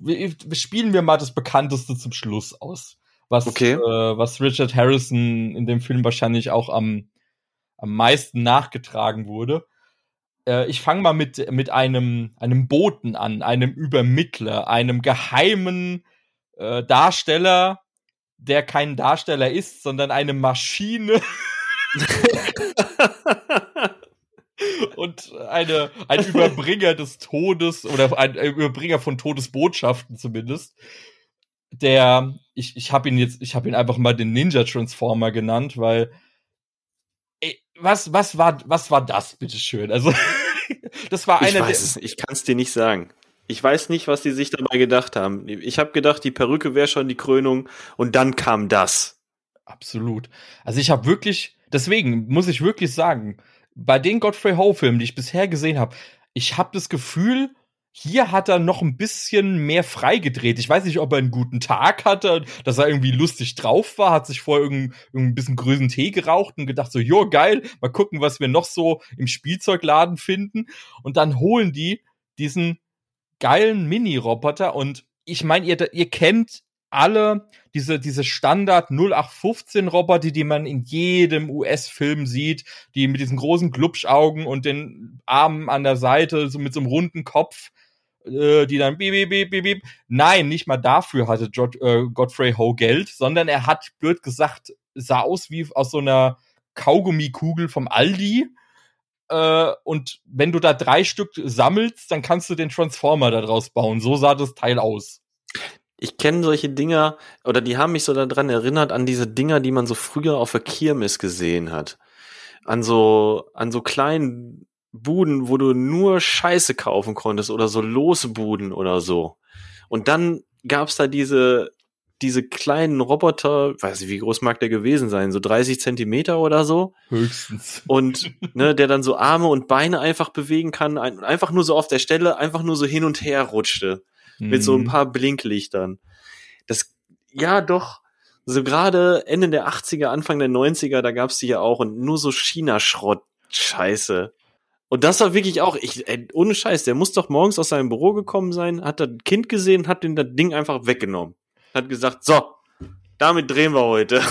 spielen wir mal das bekannteste zum Schluss aus. Was, Okay. äh, was Richard Harrison in dem Film wahrscheinlich auch am, am meisten nachgetragen wurde. Äh, ich fange mal mit, mit einem, einem Boten an, einem Übermittler, einem geheimen äh, Darsteller, der kein Darsteller ist, sondern eine Maschine *laughs* und eine, ein Überbringer des Todes oder ein, Überbringer von Todesbotschaften zumindest. Der, ich, ich habe ihn jetzt, ich habe ihn einfach mal den Ninja Transformer genannt, weil was, was war, was war das, bitteschön? Also, *laughs* das war Ich einer weiß der, es, ich kann es dir nicht sagen. Ich weiß nicht, was die sich dabei gedacht haben. Ich habe gedacht, die Perücke wäre schon die Krönung und dann kam das. Absolut. Also ich habe wirklich, deswegen muss ich wirklich sagen, bei den Godfrey Ho-Filmen, die ich bisher gesehen habe, ich habe das Gefühl, hier hat er noch ein bisschen mehr freigedreht. Ich weiß nicht, ob er einen guten Tag hatte, dass er irgendwie lustig drauf war, hat sich vorher irgendein, irgendein bisschen grüßen Tee geraucht und gedacht so, jo, geil, mal gucken, was wir noch so im Spielzeugladen finden. Und dann holen die diesen geilen Mini-Roboter und ich meine, ihr, ihr kennt alle diese, diese Standard 0815 Roboter, die man in jedem US-Film sieht, die mit diesen großen Glubschaugen und den Armen an der Seite, so mit so einem runden Kopf, äh, die dann beep, beep, beep, beep, beep. Nein, nicht mal dafür hatte Jod, äh, Godfrey Ho Geld, sondern er hat, blöd gesagt, sah aus wie aus so einer Kaugummikugel vom Aldi. Äh, und wenn du da drei Stück sammelst, dann kannst du den Transformer daraus bauen. So sah das Teil aus. Ich kenne solche Dinger, oder die haben mich so daran erinnert, an diese Dinger, die man so früher auf der Kirmes gesehen hat. An so, an so kleinen Buden, wo du nur Scheiße kaufen konntest oder so Losbuden oder so. Und dann gab's da diese, diese kleinen Roboter, weiß nicht, wie groß mag der gewesen sein, so 30 Zentimeter oder so. Höchstens. Und ne, der dann so Arme und Beine einfach bewegen kann, ein, einfach nur so auf der Stelle, einfach nur so hin und her rutschte mit so ein Mhm. paar Blinklichtern. Das, ja doch, so gerade Ende der 80er, Anfang der 90er, da gab's die ja auch und nur so China-Schrott, Scheiße. Und das war wirklich auch, ich, ey, ohne Scheiß, der muss doch morgens aus seinem Büro gekommen sein, hat das Kind gesehen, hat den das Ding einfach weggenommen. Hat gesagt, so, damit drehen wir heute.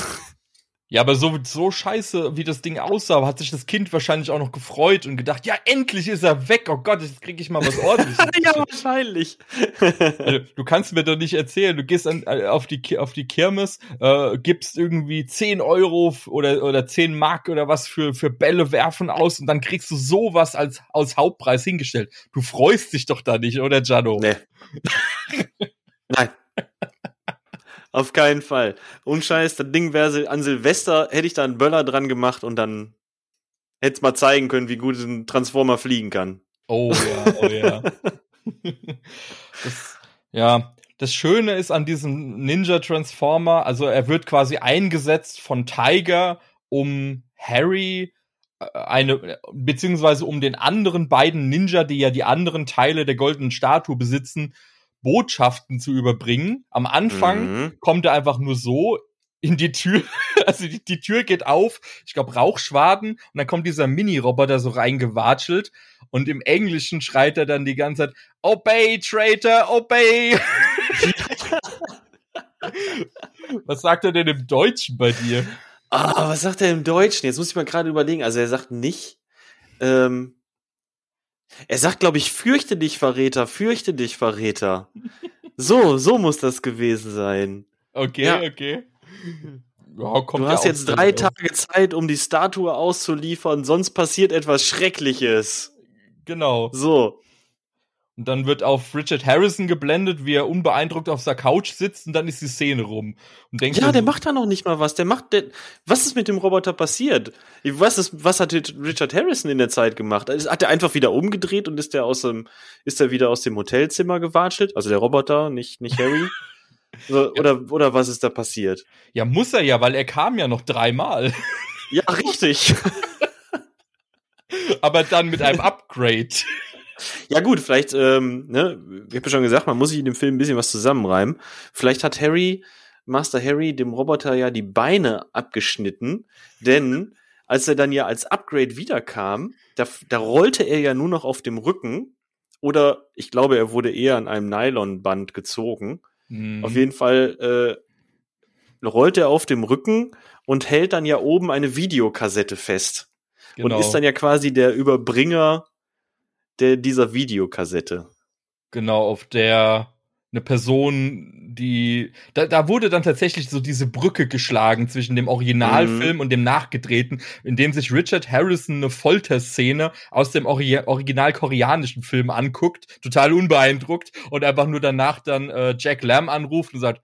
Ja, aber so, so scheiße, wie das Ding aussah, hat sich das Kind wahrscheinlich auch noch gefreut und gedacht, ja, endlich ist er weg. Oh Gott, jetzt krieg ich mal was ordentliches. *laughs* ja, wahrscheinlich. Also, du kannst mir doch nicht erzählen, du gehst an, äh, auf, die, auf die Kirmes, äh, gibst irgendwie 10 Euro oder, oder 10 Mark oder was für, für Bälle werfen aus und dann kriegst du sowas als, als Hauptpreis hingestellt. Du freust dich doch da nicht, oder Jano? Nee. *laughs* Nein. Auf keinen Fall. Unscheiß, das Ding wäre an Silvester, hätte ich da einen Böller dran gemacht und dann hätte es mal zeigen können, wie gut ein Transformer fliegen kann. Oh ja, oh ja. *laughs* das, ja, das Schöne ist an diesem Ninja Transformer, also er wird quasi eingesetzt von Tiger, um Harry äh, eine, beziehungsweise um den anderen beiden Ninja, die ja die anderen Teile der goldenen Statue besitzen, Botschaften zu überbringen. Am Anfang Mhm. kommt er einfach nur so in die Tür, *laughs* also die, die Tür geht auf, ich glaube Rauchschwaden und dann kommt dieser Mini-Roboter so reingewatschelt und im Englischen schreit er dann die ganze Zeit, Obey, Traitor, obey! *laughs* Was sagt er denn im Deutschen bei dir? Ah, was sagt er im Deutschen? Jetzt muss ich mal gerade überlegen. Also er sagt nicht, ähm, er sagt, glaube ich, fürchte dich, Verräter, fürchte dich, Verräter. So, so muss das gewesen sein. Okay, Ja. okay. Ja, Du hast jetzt drei drauf. Tage Zeit, um die Statue auszuliefern, sonst passiert etwas Schreckliches. Genau. So. Und dann wird auf Richard Harrison geblendet, wie er unbeeindruckt auf seiner Couch sitzt und dann ist die Szene rum. Und denkst Ja, der so, macht da noch nicht mal was. Der macht, der, was ist mit dem Roboter passiert? Was ist, was hat Richard Harrison in der Zeit gemacht? Also, Hat er einfach wieder umgedreht und ist der aus dem, ist er wieder aus dem Hotelzimmer gewatschelt? Also der Roboter, nicht, nicht Harry? *laughs* so, oder, oder was ist da passiert? Ja, muss er ja, weil er kam ja noch dreimal. Ja, richtig. *laughs* Aber dann mit einem Upgrade. Ja gut, vielleicht, ähm, ne, ich habe ja schon gesagt, man muss sich in dem Film ein bisschen was zusammenreimen. Vielleicht hat Harry, Master Harry, dem Roboter ja die Beine abgeschnitten, denn *laughs* als er dann ja als Upgrade wiederkam, da, da rollte er ja nur noch auf dem Rücken oder ich glaube, er wurde eher an einem Nylonband gezogen. Mhm. Auf jeden Fall äh, rollt er auf dem Rücken und hält dann ja oben eine Videokassette fest Genau. und ist dann ja quasi der Überbringer der, dieser Videokassette. Genau, auf der eine Person, die. Da, da wurde dann tatsächlich so diese Brücke geschlagen zwischen dem Originalfilm und dem nachgedrehten, in dem sich Richard Harrison eine Folterszene aus dem Ori original koreanischen Film anguckt, total unbeeindruckt und einfach nur danach dann äh, Jack Lamb anruft und sagt: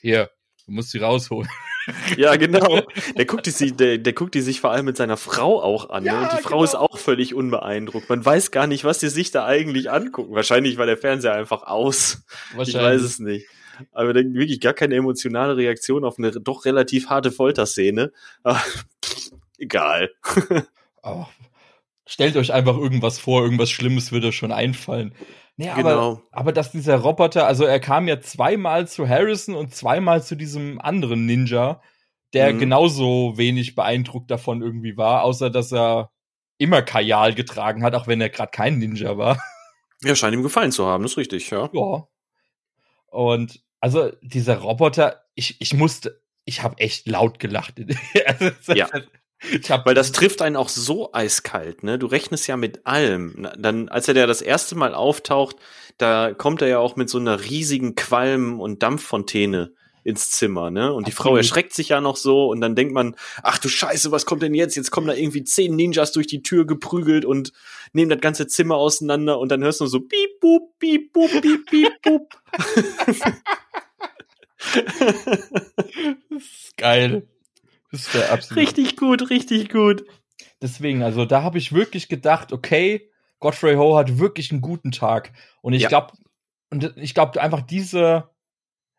Hier, du musst sie rausholen. *laughs* *laughs* Ja, genau. Der guckt die, sich- der, der guckt die sich vor allem mit seiner Frau auch an. Ja, ne? Und die Frau genau. ist auch völlig unbeeindruckt. Man weiß gar nicht, was die sich da eigentlich angucken. Wahrscheinlich war der Fernseher einfach aus. Ich weiß es nicht. Aber dann wirklich gar keine emotionale Reaktion auf eine doch relativ harte Folterszene. Ah, Egal. *laughs* Oh, stellt euch einfach irgendwas vor, irgendwas Schlimmes würde euch schon einfallen. Nee, aber, Genau. aber dass dieser Roboter, also er kam ja zweimal zu Harrison und zweimal zu diesem anderen Ninja, der Mhm. genauso wenig beeindruckt davon irgendwie war, außer dass er immer Kajal getragen hat, auch wenn er gerade kein Ninja war. *laughs* Ja, scheint ihm gefallen zu haben, das ist richtig, ja. Ja. Und also dieser Roboter, ich, ich musste, ich habe echt laut gelacht. *laughs* Also, Ja. Ich hab, Weil das trifft einen auch so eiskalt, ne? Du rechnest ja mit allem. Dann, als er da das erste Mal auftaucht, da kommt er ja auch mit so einer riesigen Qualm- und Dampffontäne ins Zimmer, ne? Und die Frau erschreckt sich ja noch so und dann denkt man, ach du Scheiße, was kommt denn jetzt? Jetzt kommen da irgendwie zehn Ninjas durch die Tür geprügelt und nehmen das ganze Zimmer auseinander und dann hörst du so piep, boop, piep, boop, piep, piep, boop. *laughs* das ist geil. Das ist der absolut. richtig gut, richtig gut. Deswegen, also da habe ich wirklich gedacht, okay, Godfrey Ho hat wirklich einen guten Tag. Und ich Ja. glaube, und ich glaube einfach diese,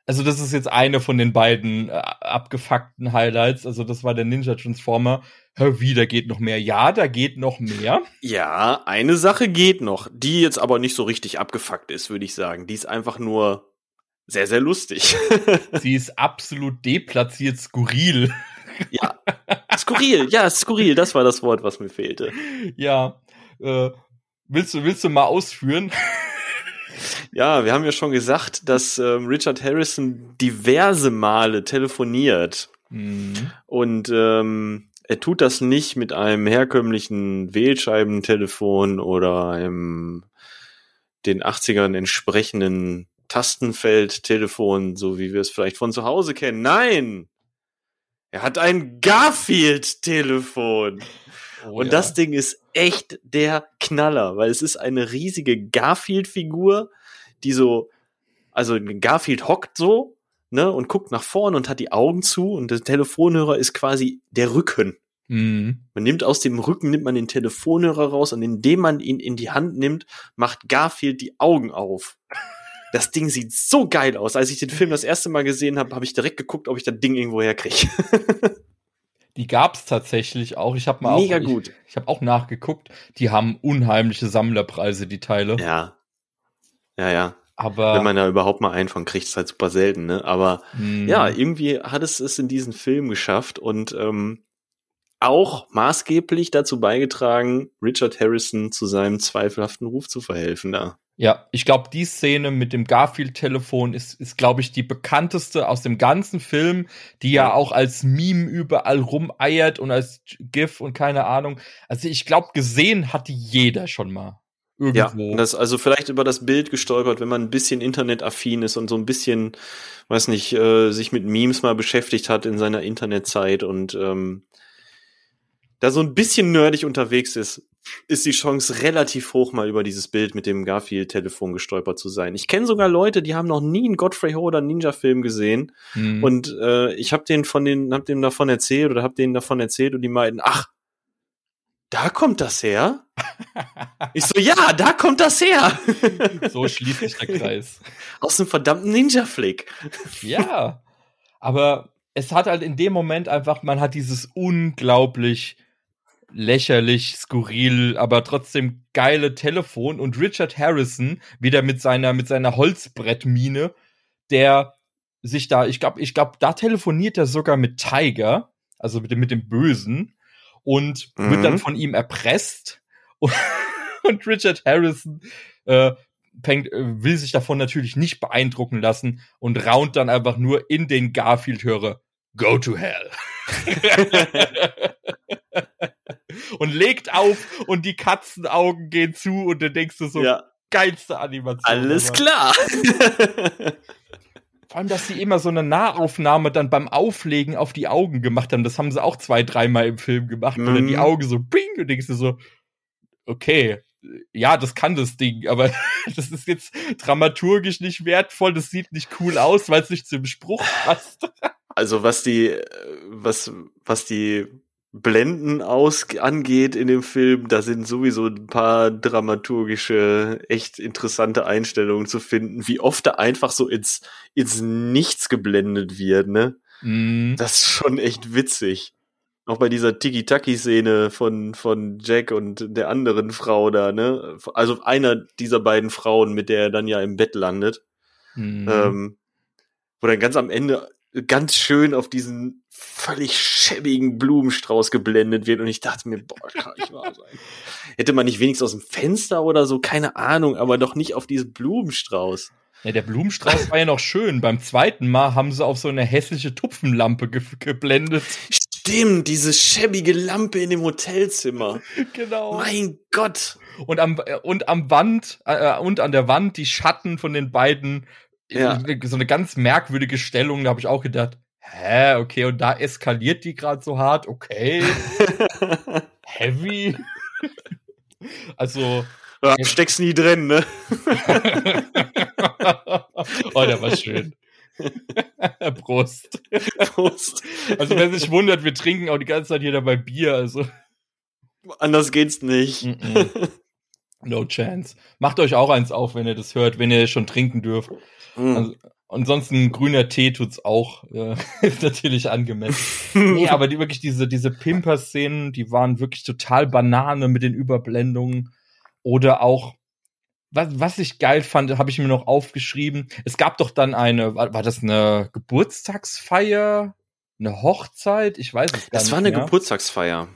also das ist jetzt eine von den beiden äh, abgefuckten Highlights. Also das war der Ninja Transformer. Hör wie, da geht noch mehr. Ja, da geht noch mehr. Ja, eine Sache geht noch, die jetzt aber nicht so richtig abgefuckt ist, würde ich sagen. Die ist einfach nur sehr, sehr lustig. *laughs* Sie ist absolut deplatziert skurril. Ja. Skurril, ja, skurril, das war das Wort, was mir fehlte. ja. Äh, willst du, willst du mal ausführen? *laughs* Ja, wir haben ja schon gesagt, dass ähm, Richard Harrison diverse Male telefoniert. Mhm. Und ähm, er tut das nicht mit einem herkömmlichen Wählscheibentelefon oder einem den 80ern entsprechenden Tastenfeldtelefon, so wie wir es vielleicht von zu Hause kennen. Nein! Er hat ein Garfield-Telefon. Oh, Und ja. das Ding ist echt der Knaller, weil es ist eine riesige Garfield-Figur, die so, also Garfield hockt so, ne, und guckt nach vorn und hat die Augen zu und der Telefonhörer ist quasi der Rücken. Mhm. Man nimmt aus dem Rücken, nimmt man den Telefonhörer raus und indem man ihn in die Hand nimmt, macht Garfield die Augen auf. Das Ding sieht so geil aus. Als ich den Film das erste Mal gesehen habe, habe ich direkt geguckt, ob ich das Ding irgendwo herkriege. *laughs* Die gab's tatsächlich auch. Ich habe mal Mega auch, gut. Ich, ich habe auch nachgeguckt. Die haben unheimliche Sammlerpreise, die Teile. Ja. Ja, ja. Aber Wenn man da überhaupt mal einen von kriegt, ist halt super selten, ne? Aber mh, ja, irgendwie hat es es in diesen Film geschafft und ähm, auch maßgeblich dazu beigetragen, Richard Harrison zu seinem zweifelhaften Ruf zu verhelfen da. Ja, ich glaube, die Szene mit dem Garfield-Telefon ist, ist glaube ich, die bekannteste aus dem ganzen Film, die ja Ja. auch als Meme überall rumeiert und als GIF und keine Ahnung. Also ich glaube, gesehen hat die jeder schon mal. Ja, Irgendwo. und das also vielleicht über das Bild gestolpert, wenn man ein bisschen internetaffin ist und so ein bisschen, weiß nicht, äh, sich mit Memes mal beschäftigt hat in seiner Internetzeit und ähm, da so ein bisschen nerdig unterwegs ist, ist die Chance relativ hoch, mal über dieses Bild mit dem Garfield-Telefon gestolpert zu sein. Ich kenne sogar Leute, die haben noch nie einen Godfrey Ho oder Ninja-Film gesehen Mhm. und äh, ich habe denen von den, hab denen davon erzählt oder hab denen davon erzählt und die meinten, ach, da kommt das her? *laughs* ich so, ja, da kommt das her. *laughs* so schließt sich der Kreis. Aus dem verdammten Ninja-Flick. Ja, aber es hat halt in dem Moment einfach, man hat dieses unglaublich lächerlich, skurril, aber trotzdem geile Telefon und Richard Harrison wieder mit seiner mit seiner Holzbrettmine, der sich da, ich glaube, ich glaube, da telefoniert er sogar mit Tiger, also mit dem mit dem Bösen und Mhm. wird dann von ihm erpresst *laughs* und, und Richard Harrison äh, fängt, äh, will sich davon natürlich nicht beeindrucken lassen und raunt dann einfach nur in den Garfield-Hörer Go to hell. *laughs* *laughs* und legt auf und die Katzenaugen gehen zu und dann denkst du so, ja, geilste Animation. alles ever. klar. *laughs* Vor allem, dass sie immer so eine Nahaufnahme dann beim Auflegen auf die Augen gemacht haben. Das haben sie auch zwei, dreimal im Film gemacht. Und dann Mhm. die Augen so bing und denkst du so, okay, ja, das kann das Ding, aber *laughs* das ist jetzt dramaturgisch nicht wertvoll, das sieht nicht cool aus, weil es nicht zum Spruch passt. Also was die, äh, was, was die Blenden aus angeht in dem Film, da sind sowieso ein paar dramaturgische, echt interessante Einstellungen zu finden, wie oft da einfach so ins, ins Nichts geblendet wird, ne? Mhm. Das ist schon echt witzig. Auch bei dieser Tiki-Taki-Szene von, von Jack und der anderen Frau da, ne? Also einer dieser beiden Frauen, mit der er dann ja im Bett landet. Mhm. Ähm, wo dann ganz am Ende ganz schön auf diesen völlig schäbigen Blumenstrauß geblendet wird und ich dachte mir, boah, kann nicht wahr sein. *laughs* Hätte man nicht wenigstens aus dem Fenster oder so, keine Ahnung, aber doch nicht auf diesen Blumenstrauß. Ja, der Blumenstrauß war ja noch schön. Beim zweiten Mal haben sie auf so eine hässliche Tupfenlampe ge geblendet. Stimmt, diese schäbige Lampe in dem Hotelzimmer. Genau. Mein Gott. und am äh, und am Wand äh, und an der Wand die Schatten von den beiden Ja. Äh, so eine ganz merkwürdige Stellung da habe ich auch gedacht hä okay und da eskaliert die gerade so hart okay *laughs* heavy *laughs* also Ja, steckst nie drin, ne? *laughs* oh der war schön Prost Prost. also wer sich wundert wir trinken auch die ganze Zeit hier dabei Bier also Anders geht's nicht. Mhm. No chance macht euch auch eins auf wenn ihr das hört wenn ihr schon trinken dürft Hm. Also, ansonsten grüner Tee tut's auch. Äh, *laughs* ist natürlich angemessen. *laughs* nee, aber die wirklich diese, diese Pimper-Szenen, die waren wirklich total Banane mit den Überblendungen. Oder auch, was, was ich geil fand, habe ich mir noch aufgeschrieben. Es gab doch dann eine, war, war das eine Geburtstagsfeier? Eine Hochzeit? Ich weiß es gar Das nicht war eine mehr. Geburtstagsfeier.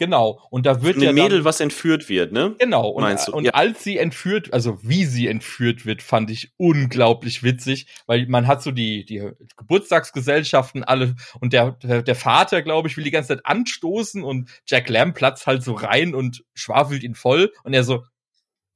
Genau. Und da wird Ein ja Mädel, dann, was entführt wird, ne? Genau, und, Meinst du? und Ja. als sie entführt, also wie sie entführt wird, fand ich unglaublich witzig, weil man hat so die, die Geburtstagsgesellschaften alle und der, der, der Vater, glaube ich, will die ganze Zeit anstoßen und Jack Lamb platzt halt so rein und schwafelt ihn voll und er so,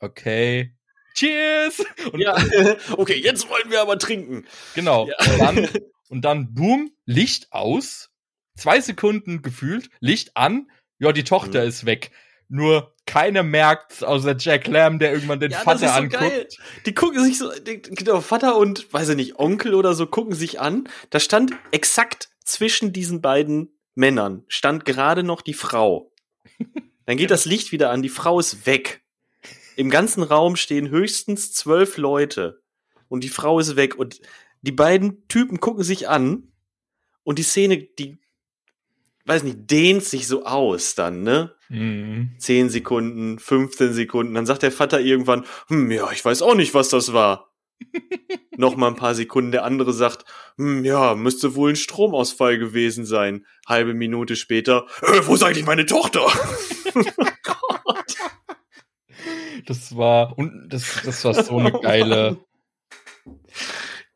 okay, cheers! Und Ja. *laughs* okay, jetzt wollen wir aber trinken. Genau. Ja. Und, dann, *laughs* und dann, boom, Licht aus. Zwei Sekunden gefühlt, Licht an. Ja, die Tochter Mhm. ist weg. Nur keiner merkt's, außer Jack Lamb, der irgendwann den Ja, das Vater ist so anguckt. geil. Die gucken sich so, die, genau, Vater und, weiß ich nicht, Onkel oder so, gucken sich an. Da stand exakt zwischen diesen beiden Männern, stand gerade noch die Frau. Dann geht das Licht wieder an, die Frau ist weg. Im ganzen Raum stehen höchstens zwölf Leute. Und die Frau ist weg. Und die beiden Typen gucken sich an. Und die Szene, die, weiß nicht, dehnt sich so aus dann, ne? Mhm. 10 Sekunden, 15 Sekunden. Dann sagt der Vater irgendwann, hm, ja, ich weiß auch nicht, was das war. *laughs* Noch mal ein paar Sekunden. Der andere sagt, hm, ja, müsste wohl ein Stromausfall gewesen sein. Halbe Minute später, äh, wo ist eigentlich meine Tochter? *laughs* *laughs* Das war, und das, das war so eine geile.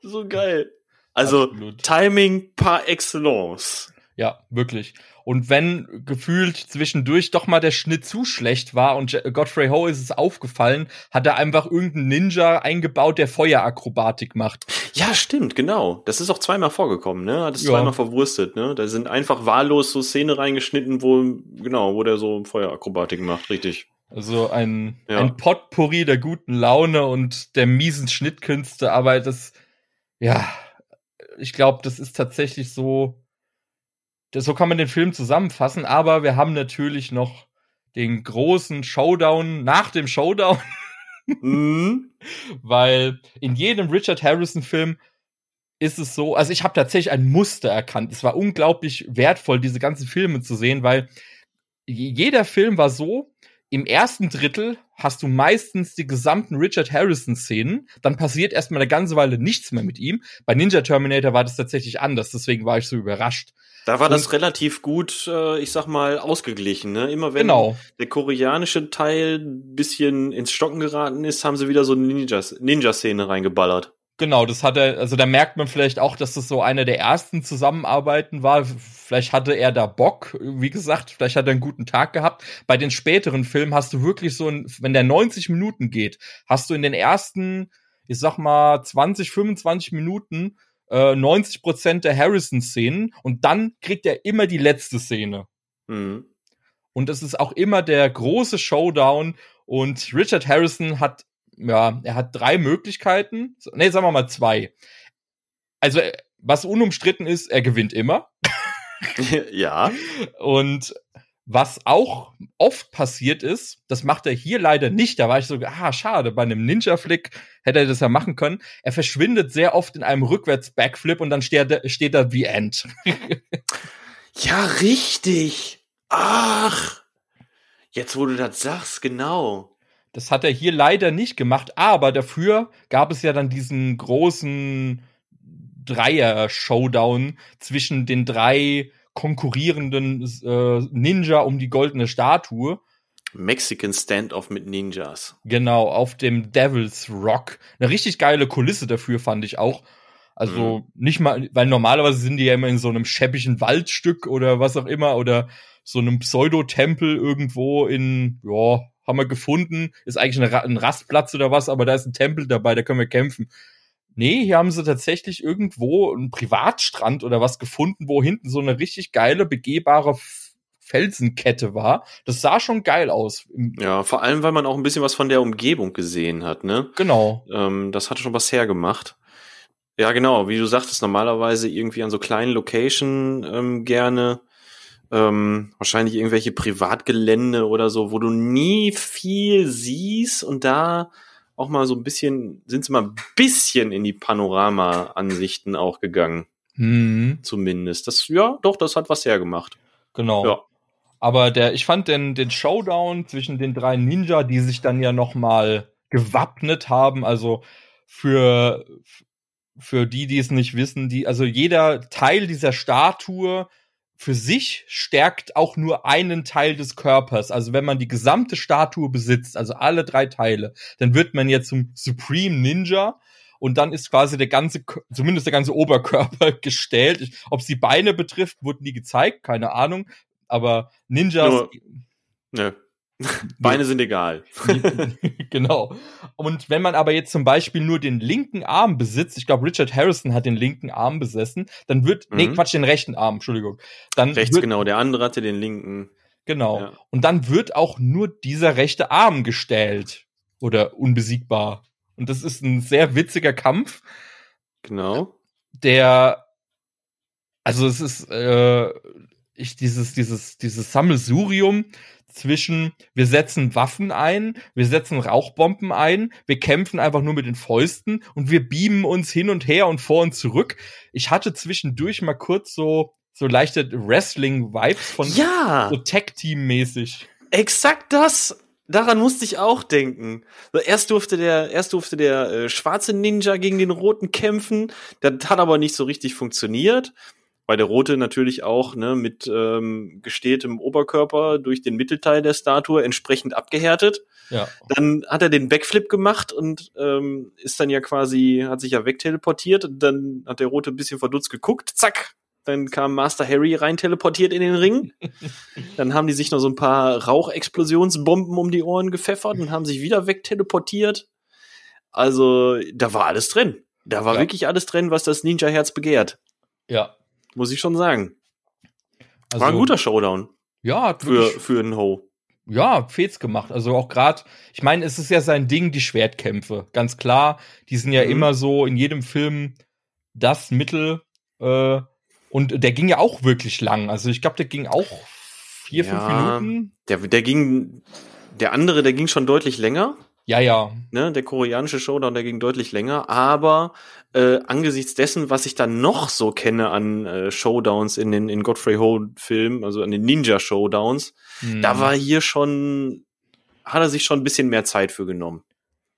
so geil. Also, Absolut. Timing par excellence. Ja, wirklich. Und wenn gefühlt zwischendurch doch mal der Schnitt zu schlecht war und Godfrey Ho ist es aufgefallen, hat er einfach irgendeinen Ninja eingebaut, der Feuerakrobatik macht. Ja, stimmt, genau. Das ist auch zweimal vorgekommen, ne? Hat es Ja. zweimal verwurstet, ne? Da sind einfach wahllos so Szene reingeschnitten, wo, genau, wo der so Feuerakrobatik macht, richtig. Also ein, Ja. ein Potpourri der guten Laune und der miesen Schnittkünste, aber das, ja, ich glaube, das ist tatsächlich so, so kann man den Film zusammenfassen, aber wir haben natürlich noch den großen Showdown nach dem Showdown, Mhm. *laughs* weil in jedem Richard Harrison Film ist es so, also ich habe tatsächlich ein Muster erkannt. Es war unglaublich wertvoll, diese ganzen Filme zu sehen, weil jeder Film war so, im ersten Drittel hast du meistens die gesamten Richard Harrison-Szenen, dann passiert erstmal eine ganze Weile nichts mehr mit ihm. Bei Ninja Terminator war das tatsächlich anders, deswegen war ich so überrascht. Da war das relativ gut, äh, ich sag mal, ausgeglichen. Ne? Immer wenn Genau. der koreanische Teil ein bisschen ins Stocken geraten ist, haben sie wieder so eine Ninjas- Ninja-Szene reingeballert. Genau, das hat er, also da merkt man vielleicht auch, dass das so einer der ersten Zusammenarbeiten war. Vielleicht hatte er da Bock, wie gesagt, vielleicht hat er einen guten Tag gehabt. Bei den späteren Filmen hast du wirklich so ein, wenn der 90 Minuten geht, hast du in den ersten, ich sag mal, 20, 25 Minuten äh, 90 Prozent der Harrison-Szenen und dann kriegt er immer die letzte Szene. Mhm. Und es ist auch immer der große Showdown. Und Richard Harrison hat, ja, er hat drei Möglichkeiten. Nee, sagen wir mal zwei. Also, äh, was unumstritten ist, er gewinnt immer. *laughs* ja. Und was auch oft passiert ist, das macht er hier leider nicht. Da war ich so, ah, schade, bei einem Ninja-Flick hätte er das ja machen können. Er verschwindet sehr oft in einem Rückwärts-Backflip und dann steht, steht da The End. *laughs* Ja, richtig. Ach. Jetzt, wo du das sagst, genau. Das hat er hier leider nicht gemacht, aber dafür gab es ja dann diesen großen Dreier-Showdown zwischen den drei konkurrierenden äh, Ninja um die goldene Statue. Mexican Standoff mit Ninjas. Genau, auf dem Devil's Rock. Eine richtig geile Kulisse dafür fand ich auch. Also nicht mal, weil normalerweise sind die ja immer in so einem schäbigen Waldstück oder was auch immer oder so einem Pseudotempel irgendwo in, ja, haben wir gefunden, ist eigentlich ein Rastplatz oder was, aber da ist ein Tempel dabei, da können wir kämpfen. Nee, hier haben sie tatsächlich irgendwo einen Privatstrand oder was gefunden, wo hinten so eine richtig geile, begehbare Felsenkette war. Das sah schon geil aus. Ja, vor allem, weil man auch ein bisschen was von der Umgebung gesehen hat, ne? Genau. Ähm, das hat schon was hergemacht. Ja, genau, wie du sagtest, normalerweise irgendwie an so kleinen Location ähm, gerne. Ähm, wahrscheinlich irgendwelche Privatgelände oder so, wo du nie viel siehst und da auch mal so ein bisschen, sind sie mal ein bisschen in die Panorama-Ansichten auch gegangen, Hm, zumindest. Das, ja, doch, das hat was hergemacht. genau. Ja. Aber der, ich fand den, den Showdown zwischen den drei Ninja, die sich dann ja noch mal gewappnet haben, also für, für die, die es nicht wissen, die, also jeder Teil dieser Statue für sich stärkt auch nur einen Teil des Körpers. Also wenn man die gesamte Statue besitzt, also alle drei Teile, dann wird man jetzt zum Supreme Ninja und dann ist quasi der ganze, zumindest der ganze Oberkörper *laughs* gestählt. Ich- Ob es die Beine betrifft, wurde nie gezeigt, keine Ahnung. Aber Ninjas, Nur- Nö. *laughs* Beine sind egal. *laughs* genau. Und wenn man aber jetzt zum Beispiel nur den linken Arm besitzt, ich glaube, Richard Harrison hat den linken Arm besessen, dann wird, nee, Mhm. Quatsch, den rechten Arm, Entschuldigung. Dann Rechts wird, genau, der andere hatte den linken. Genau. Ja. Und dann wird auch nur dieser rechte Arm gestählt. Oder unbesiegbar. Und das ist ein sehr witziger Kampf, Genau. der, also es ist, äh, ich, dieses, dieses, dieses Sammelsurium zwischen, wir setzen Waffen ein, wir setzen Rauchbomben ein, wir kämpfen einfach nur mit den Fäusten und wir beamen uns hin und her und vor und zurück. Ich hatte zwischendurch mal kurz so, so leichte Wrestling-Vibes von Ja! so Tag-Team-mäßig. Exakt das. Daran musste ich auch denken. Erst durfte der, erst durfte der äh, schwarze Ninja gegen den roten kämpfen. Das hat aber nicht so richtig funktioniert. Weil der rote natürlich auch ne, mit ähm, gestähltem Oberkörper durch den Mittelteil der Statue entsprechend abgehärtet. Ja. Dann hat er den Backflip gemacht und ähm, ist dann ja quasi, hat sich ja wegteleportiert. Und dann hat der Rote ein bisschen verdutzt geguckt, zack. Dann kam Master Harry rein teleportiert in den Ring. *laughs* Dann haben die sich noch so ein paar Rauchexplosionsbomben um die Ohren gepfeffert und haben sich wieder wegteleportiert. Also, da war alles drin. Da war Ja. wirklich alles drin, was das Ninja-Herz begehrt. Ja. Muss ich schon sagen. Also, War ein guter Showdown ja, hat für, wirklich, für einen Ho. ja, Fets gemacht. Also auch gerade, ich meine, es ist ja sein Ding, die Schwertkämpfe. Ganz klar, die sind ja Mhm. immer so in jedem Film das Mittel. Äh, und der ging ja auch wirklich lang. Also ich glaube, der ging auch vier, Ja. fünf Minuten. Der, der ging, der andere, der ging schon deutlich länger. Ja, ja. Ne? Der koreanische Showdown, der ging deutlich länger, aber äh, angesichts dessen, was ich dann noch so kenne an äh, Showdowns in den in Godfrey Ho-Filmen, also an den Ninja-Showdowns, Hm. da war hier schon, hat er sich schon ein bisschen mehr Zeit für genommen.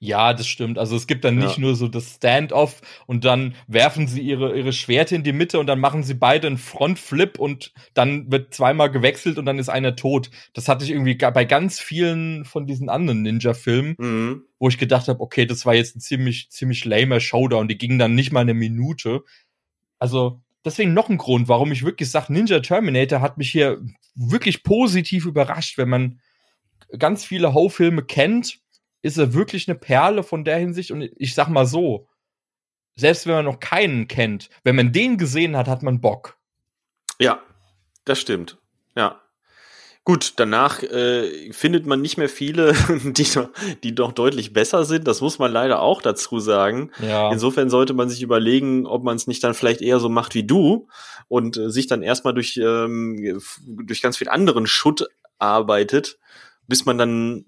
Ja, das stimmt. Also es gibt dann nicht Ja. nur so das Stand-off und dann werfen sie ihre, ihre Schwerte in die Mitte und dann machen sie beide einen Frontflip und dann wird zweimal gewechselt und dann ist einer tot. Das hatte ich irgendwie bei ganz vielen von diesen anderen Ninja-Filmen, Mhm. wo ich gedacht habe, okay, das war jetzt ein ziemlich, ziemlich lamer Showdown. Die gingen dann nicht mal eine Minute. Also deswegen noch ein Grund, warum ich wirklich sage, Ninja Terminator hat mich hier wirklich positiv überrascht. Wenn man ganz viele Ho-Filme kennt, ist er wirklich eine Perle von der Hinsicht. Und ich sag mal so, selbst wenn man noch keinen kennt, wenn man den gesehen hat, hat man Bock. Ja, das stimmt. Ja. Gut, danach äh, findet man nicht mehr viele, *laughs* die, doch- die doch deutlich besser sind. Das muss man leider auch dazu sagen. Ja. Insofern sollte man sich überlegen, ob man es nicht dann vielleicht eher so macht wie du und äh, sich dann erstmal durch, ähm, durch ganz viel anderen Schutt arbeitet, bis man dann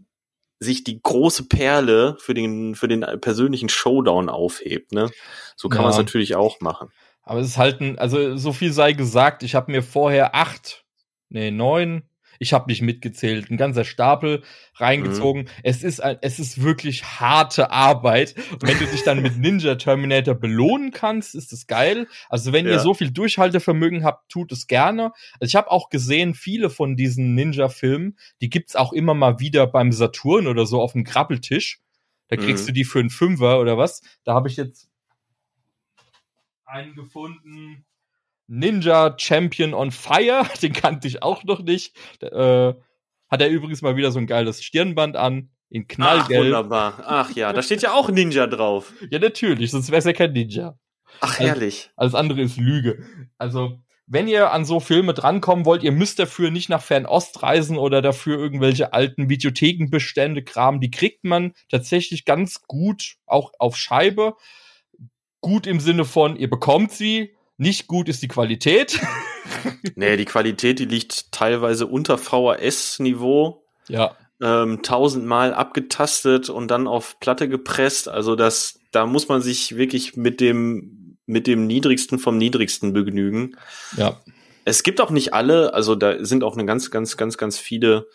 sich die große Perle für den, für den persönlichen Showdown aufhebt. Ne? So kann Ja. man es natürlich auch machen. Aber es ist halt ein, also so viel sei gesagt, ich habe mir vorher acht, nee, neun, ich habe nicht mitgezählt, ein ganzer Stapel reingezogen. Es ist ein, es ist wirklich harte Arbeit. Und wenn du dich dann mit *laughs* Ninja Terminator belohnen kannst, ist das geil. Also wenn ihr Ja. so viel Durchhaltevermögen habt, tut es gerne. Also ich habe auch gesehen, viele von diesen Ninja-Filmen, die gibt's auch immer mal wieder beim Saturn oder so auf dem Krabbeltisch. Da kriegst Mhm. du die für einen Fünfer oder was. Da habe ich jetzt einen gefunden. Ninja Champion on Fire, *laughs* den kannte ich auch noch nicht. Äh, hat er übrigens mal wieder so ein geiles Stirnband an, in Ach, Knallgelb. wunderbar. Ach ja, da steht ja auch Ninja drauf. *laughs* ja, natürlich, sonst wäre es ja kein Ninja. Ach, Also- herrlich. Alles andere ist Lüge. Also, wenn ihr an so Filme drankommen wollt, ihr müsst dafür nicht nach Fernost reisen oder dafür irgendwelche alten Videothekenbestände kramen. Die kriegt man tatsächlich ganz gut, auch auf Scheibe. Gut im Sinne von, ihr bekommt sie. Nicht gut ist die Qualität. *laughs* Nee, die Qualität, die liegt teilweise unter VHS-Niveau. ja. Ähm, tausendmal abgetastet und dann auf Platte gepresst. Also das, da muss man sich wirklich mit dem, mit dem niedrigsten vom niedrigsten begnügen. Ja. Es gibt auch nicht alle, also da sind auch eine ganz, ganz, ganz, ganz viele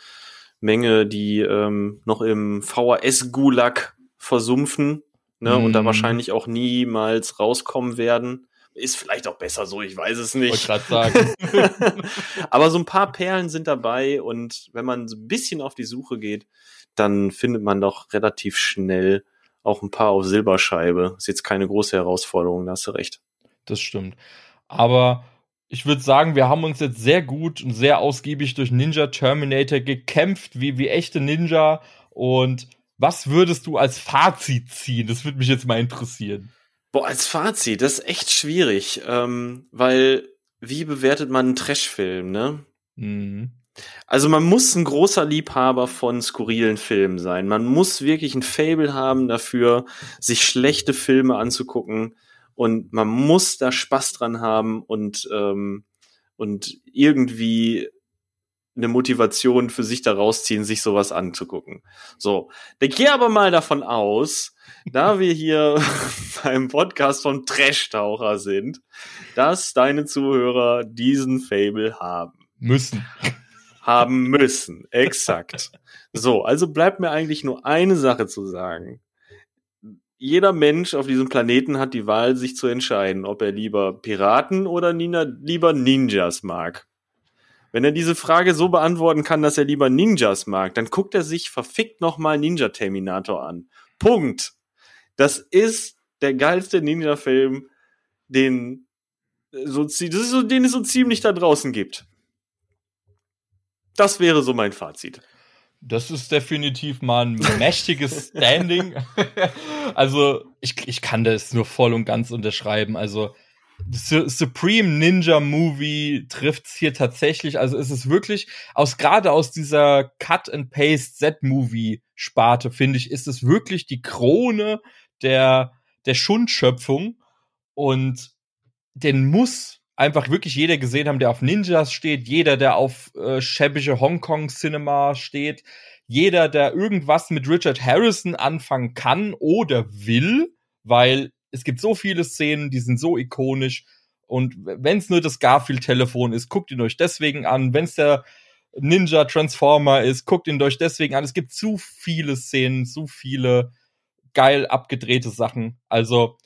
Menge, die ähm, noch im VHS-Gulag versumpfen ne, und da Mhm. wahrscheinlich auch niemals rauskommen werden. Ist vielleicht auch besser so, ich weiß es Wollte nicht. gerade sagen. *laughs* Aber so ein paar Perlen sind dabei und wenn man so ein bisschen auf die Suche geht, dann findet man doch relativ schnell auch ein paar auf Silberscheibe. Ist jetzt keine große Herausforderung, da hast du recht. Das stimmt. Aber ich würde sagen, wir haben uns jetzt sehr gut und sehr ausgiebig durch Ninja Terminator gekämpft, wie, wie echte Ninja. Und was würdest du als Fazit ziehen? Das würde mich jetzt mal interessieren. Boah, als Fazit, das ist echt schwierig, ähm, weil wie bewertet man einen Trashfilm, ne? Mhm. Also man muss ein großer Liebhaber von skurrilen Filmen sein. Man muss wirklich ein Fable haben dafür, sich schlechte Filme anzugucken und man muss da Spaß dran haben und ähm, und irgendwie eine Motivation für sich daraus ziehen, sich sowas anzugucken. So, dann geh aber mal davon aus, da *laughs* wir hier *laughs* beim Podcast von Trash-Taucher sind, dass deine Zuhörer diesen Fable haben Müssen. haben müssen. Exakt. So, also bleibt mir eigentlich nur eine Sache zu sagen. Jeder Mensch auf diesem Planeten hat die Wahl, sich zu entscheiden, ob er lieber Piraten oder Nina, lieber Ninjas mag. Wenn er diese Frage so beantworten kann, dass er lieber Ninjas mag, dann guckt er sich verfickt nochmal Ninja Terminator an. Punkt. Das ist der geilste Ninja-Film, den, so, das ist so, den es so ziemlich da draußen gibt. Das wäre so mein Fazit. Das ist definitiv mal ein mächtiges *laughs* Standing. also, ich, ich kann das nur voll und ganz unterschreiben. Also, Supreme Ninja Movie trifft's hier tatsächlich. Also, es ist wirklich aus, gerade aus dieser Cut and Paste Z-Movie Sparte, finde ich, ist es wirklich die Krone der, der Schundschöpfung. Und den muss einfach wirklich jeder gesehen haben, der auf Ninjas steht, jeder, der auf äh, schäbische Hongkong-Cinema steht, jeder, der irgendwas mit Richard Harrison anfangen kann oder will, weil es gibt so viele Szenen, die sind so ikonisch. Und wenn es nur das Garfield-Telefon ist, guckt ihn euch deswegen an. Wenn es der Ninja Transformer ist, guckt ihn euch deswegen an. Es gibt zu viele Szenen, zu viele geil abgedrehte Sachen. Also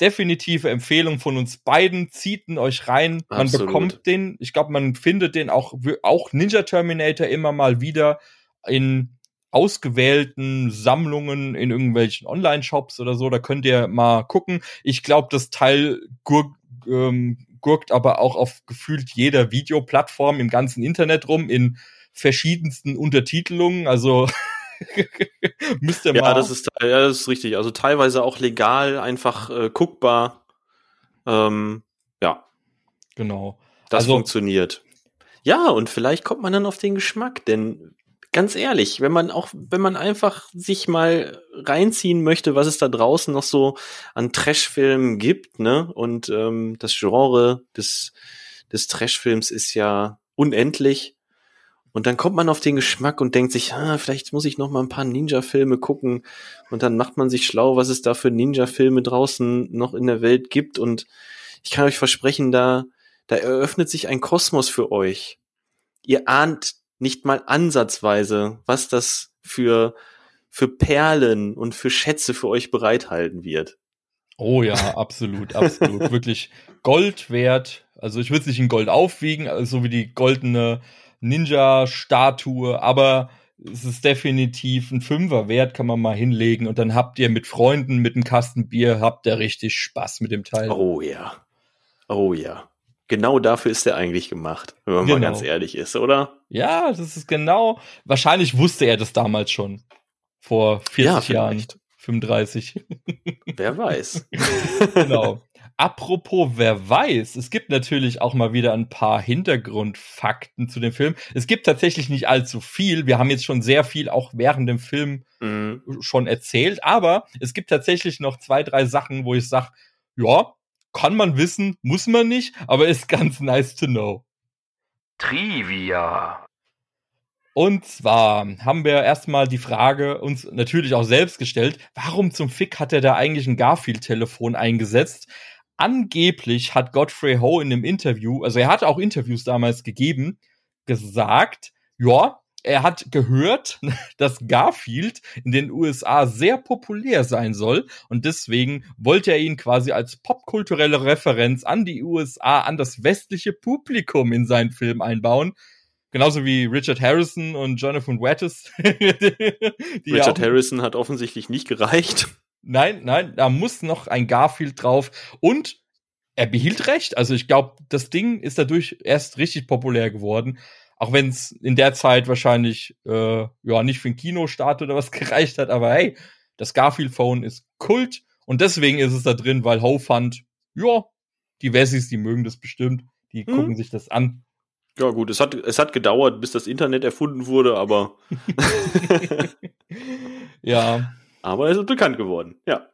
definitive Empfehlung von uns beiden. Zieht ihn euch rein. Man Absolut. bekommt den. Ich glaube, man findet den auch, auch Ninja Terminator immer mal wieder in ausgewählten Sammlungen in irgendwelchen Online-Shops oder so. Da könnt ihr mal gucken. Ich glaube, das Teil gurk, ähm, gurkt aber auch auf gefühlt jeder Videoplattform im ganzen Internet rum in verschiedensten Untertitelungen. Also *laughs* müsst ihr mal. Ja, das ist, ja, das ist richtig. Also teilweise auch legal, einfach äh, guckbar. Ähm, ja, genau. das Also- funktioniert. Ja, und vielleicht kommt man dann auf den Geschmack, denn ganz ehrlich, wenn man auch, wenn man einfach sich mal reinziehen möchte, was es da draußen noch so an Trashfilmen gibt, ne? Und ähm, das Genre des, des Trashfilms ist ja unendlich. Und dann kommt man auf den Geschmack und denkt sich, ah, vielleicht muss ich noch mal ein paar Ninja-Filme gucken. Und dann macht man sich schlau, was es da für Ninja-Filme draußen noch in der Welt gibt. Und ich kann euch versprechen, da, da eröffnet sich ein Kosmos für euch. Ihr ahnt nicht mal ansatzweise, was das für, für Perlen und für Schätze für euch bereithalten wird. Oh ja, absolut, absolut. *laughs* Wirklich Gold wert. Also ich würde es nicht in Gold aufwiegen, also so wie die goldene Ninja-Statue, aber es ist definitiv ein Fünfer wert, kann man mal hinlegen und dann habt ihr mit Freunden, mit einem Kasten Bier, habt ihr richtig Spaß mit dem Teil. Oh ja. Oh ja. Genau dafür ist er eigentlich gemacht, wenn man mal Genau. ganz ehrlich ist, oder? Ja, das ist genau. Wahrscheinlich wusste er das damals schon. Vor 40 Ja, Jahren. vielleicht. 35. Wer weiß. *laughs* genau. Apropos, wer weiß, es gibt natürlich auch mal wieder ein paar Hintergrundfakten zu dem Film. Es gibt tatsächlich nicht allzu viel. Wir haben jetzt schon sehr viel auch während dem Film Mhm. schon erzählt, aber es gibt tatsächlich noch zwei, drei Sachen, wo ich sage, ja, kann man wissen, muss man nicht, aber ist *laughs* ganz nice to know. Trivia. Und zwar haben wir erstmal die Frage uns natürlich auch selbst gestellt, warum zum Fick hat er da eigentlich ein Garfield-Telefon eingesetzt? Angeblich hat Godfrey Ho in dem Interview, also er hat auch Interviews damals gegeben, gesagt, ja, er hat gehört, *laughs* dass Garfield in den USA sehr populär sein soll und deswegen wollte er ihn quasi als popkulturelle Referenz an die USA, an das westliche Publikum in seinen Film einbauen. Genauso wie Richard Harrison und Jonathan Wattis. *laughs* ja Richard auch- Harrison hat offensichtlich nicht gereicht. Nein, nein, da muss noch ein Garfield drauf. Und er behielt recht. Also ich glaube, das Ding ist dadurch erst richtig populär geworden. Auch wenn es in der Zeit wahrscheinlich äh, ja nicht für einen Kinostart oder was *laughs* gereicht hat. Aber hey, das Garfield Phone ist Kult. Und deswegen ist es da drin, weil Ho fand, ja, die Wessis, die mögen das bestimmt. Die Mhm. gucken sich das an. Ja gut, es hat, es hat gedauert, bis das Internet erfunden wurde, aber, *laughs* ja. aber es ist bekannt geworden. Ja.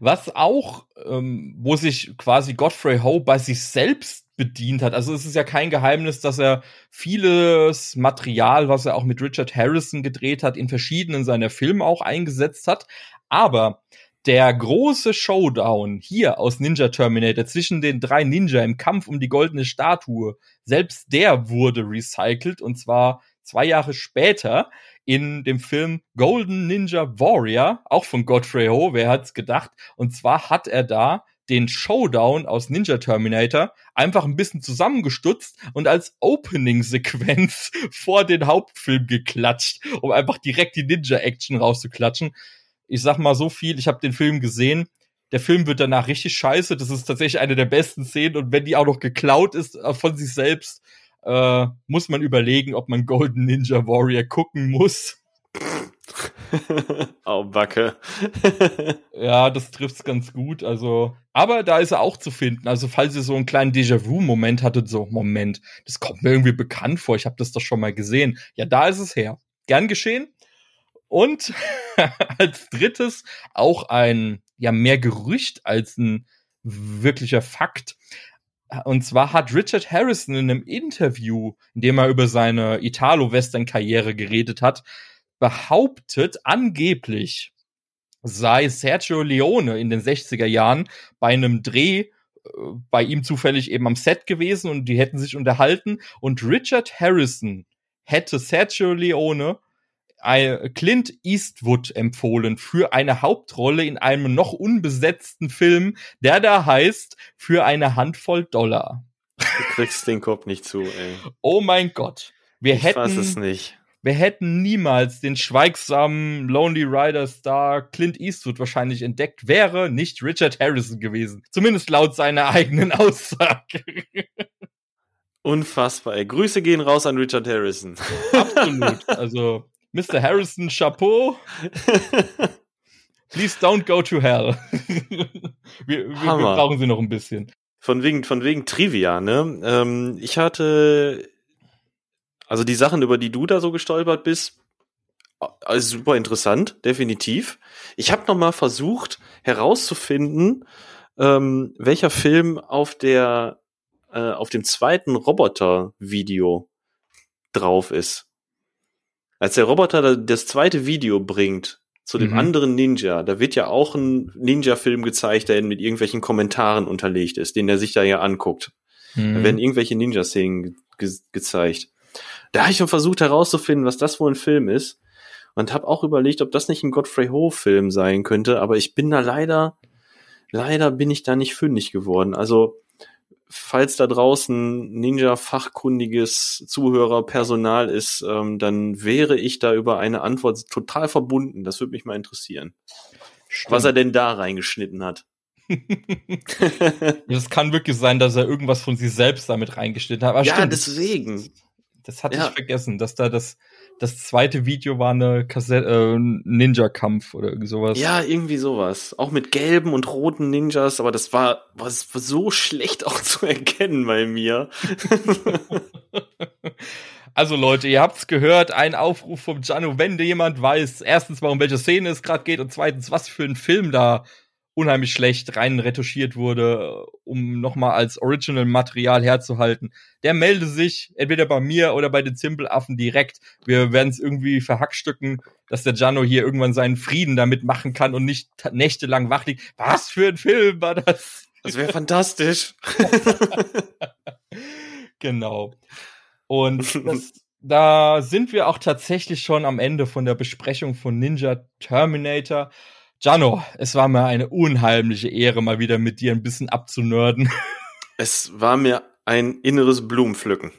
Was auch, ähm, wo sich quasi Godfrey Ho bei sich selbst bedient hat. Also es ist ja kein Geheimnis, dass er vieles Material, was er auch mit Richard Harrison gedreht hat, in verschiedenen seiner Filme auch eingesetzt hat. Aber der große Showdown hier aus Ninja Terminator zwischen den drei Ninja im Kampf um die goldene Statue, selbst der wurde recycelt und zwar zwei Jahre später in dem Film Golden Ninja Warrior, auch von Godfrey Ho, wer hat's gedacht? Und zwar hat er da den Showdown aus Ninja Terminator einfach ein bisschen zusammengestutzt und als Opening-Sequenz *laughs* vor den Hauptfilm geklatscht, um einfach direkt die Ninja-Action rauszuklatschen. Ich sag mal so viel, ich habe den Film gesehen. Der Film wird danach richtig scheiße. Das ist tatsächlich eine der besten Szenen und wenn die auch noch geklaut ist äh, von sich selbst, äh, muss man überlegen, ob man Golden Ninja Warrior gucken muss. *laughs* Au Backe. *laughs* Ja, das trifft's ganz gut. Also, aber da ist er auch zu finden. Also, falls ihr so einen kleinen Déjà-vu-Moment hattet, so Moment, das kommt mir irgendwie bekannt vor. Ich habe das doch schon mal gesehen. Ja, da ist es her. Gern geschehen. Und *laughs* als drittes auch ein ja mehr Gerücht als ein wirklicher Fakt. Und zwar hat Richard Harrison in einem Interview, in dem er über seine Italo-Western-Karriere geredet hat, behauptet, angeblich sei Sergio Leone in den 60er Jahren bei einem Dreh äh, bei ihm zufällig eben am Set gewesen und die hätten sich unterhalten und Richard Harrison hätte Sergio Leone ein- Clint Eastwood empfohlen für eine Hauptrolle in einem noch unbesetzten Film, der da heißt für eine Handvoll Dollar. Du kriegst den Kopf nicht zu, ey. Oh mein Gott. Wir Ich hätten, nicht. Wir hätten niemals den schweigsamen Lonely Rider Star Clint Eastwood wahrscheinlich entdeckt, wäre nicht Richard Harrison gewesen. Zumindest laut seiner *laughs* eigenen Aussage. Unfassbar, ey. Grüße gehen raus an Richard Harrison. *laughs* Absolut. Also, Mr. Harrison, Chapeau. *laughs* Please don't go to hell. wir, wir, wir brauchen sie noch ein bisschen. Von wegen, von wegen Trivia, ne? Ähm, ich hatte, also die Sachen, über die du da so gestolpert bist, also super interessant, definitiv. Ich habe noch mal versucht herauszufinden, ähm, welcher Film auf der, äh, auf dem zweiten Roboter-Video drauf ist. Als der Roboter da- das zweite Video bringt zu dem Mhm. anderen Ninja, da wird ja auch ein Ninja-Film gezeigt, der mit irgendwelchen Kommentaren unterlegt ist, den er sich da ja anguckt. Da Mhm. werden irgendwelche Ninja-Szenen ge gezeigt. Da habe ich schon versucht herauszufinden, was das wohl ein Film ist. Und habe auch überlegt, ob das nicht ein Godfrey Ho-Film sein könnte. Aber ich bin da leider, leider bin ich da nicht fündig geworden. Also, falls da draußen Ninja-fachkundiges Zuhörerpersonal ist, ähm, dann wäre ich da über eine Antwort total verbunden. Das würde mich mal interessieren. Was er denn da reingeschnitten hat. *laughs* Es kann wirklich sein, dass er irgendwas von sich selbst damit reingeschnitten hat. Aber ja, stimmt, deswegen. Das hatte Ja. ich vergessen, dass da das, das zweite Video war eine Kassette, äh, Ninja-Kampf oder irgendwie sowas. Ja, irgendwie sowas. Auch mit gelben und roten Ninjas, aber das war, war so schlecht *laughs* auch zu erkennen bei mir. *laughs* Also Leute, ihr habt's gehört, ein Aufruf vom Gianno, wenn dir jemand weiß, erstens mal um welche Szene es gerade geht und zweitens, was für ein Film da unheimlich schlecht rein retuschiert wurde, um nochmal als Original-Material herzuhalten, der melde sich entweder bei mir oder bei den Zimbelaffen direkt. Wir werden es irgendwie verhackstücken, dass der Gianno hier irgendwann seinen Frieden damit machen kann und nicht nächtelang wach liegt. Was für ein Film war das? Das wäre fantastisch. *laughs* Genau. Und das, da sind wir auch tatsächlich schon am Ende von der Besprechung von Ninja Terminator. Jano, es war mir eine unheimliche Ehre, mal wieder mit dir ein bisschen abzunörden. *laughs* Es war mir ein inneres Blumenpflücken.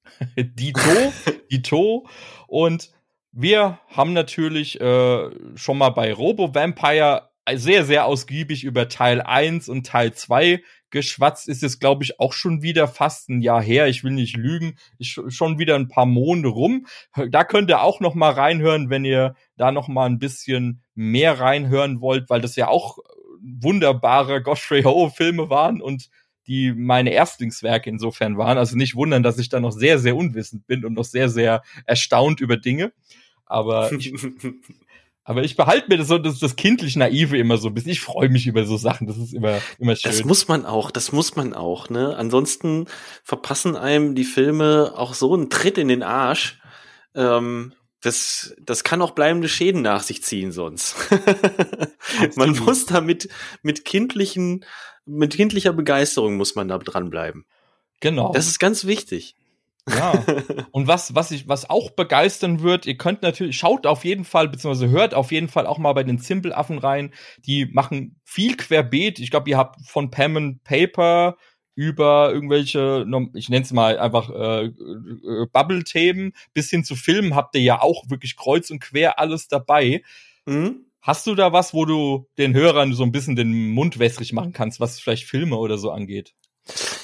*laughs* Dito, Dito. Und wir haben natürlich äh, schon mal bei Robo Vampire sehr, sehr ausgiebig über Teil 1 und Teil 2 geschwatzt. Ist es, glaube ich, auch schon wieder fast ein Jahr her. Ich will nicht lügen. Ist sch- schon wieder ein paar Monde rum. Da könnt ihr auch noch mal reinhören, wenn ihr da noch mal ein bisschen mehr reinhören wollt, weil das ja auch wunderbare Godfrey Ho Filme waren und die meine Erstlingswerke insofern waren. Also nicht wundern, dass ich da noch sehr, sehr unwissend bin und noch sehr, sehr erstaunt über Dinge. Aber ich, *laughs* aber ich behalte mir das so, das, das kindlich Naive immer so ein bisschen. Ich freue mich über so Sachen. Das ist immer, immer schön. Das muss man auch, das muss man auch, ne? Ansonsten verpassen einem die Filme auch so einen Tritt in den Arsch. Ähm, das, das kann auch bleibende Schäden nach sich ziehen sonst. *laughs* man muss da mit, mit kindlichen, mit kindlicher Begeisterung muss man da dranbleiben. genau. Das ist ganz wichtig. Ja. Und was, was ich, was auch begeistern wird, ihr könnt natürlich, schaut auf jeden Fall, beziehungsweise hört auf jeden Fall auch mal bei den Zimbelaffen rein. Die machen viel querbeet. Ich glaube, ihr habt von Pen and Paper über irgendwelche, ich nenne es mal einfach äh, äh, Bubble-Themen bis hin zu Filmen habt ihr ja auch wirklich kreuz und quer alles dabei. Mhm. Hast du da was, wo du den Hörern so ein bisschen den Mund wässrig machen kannst, was vielleicht Filme oder so angeht?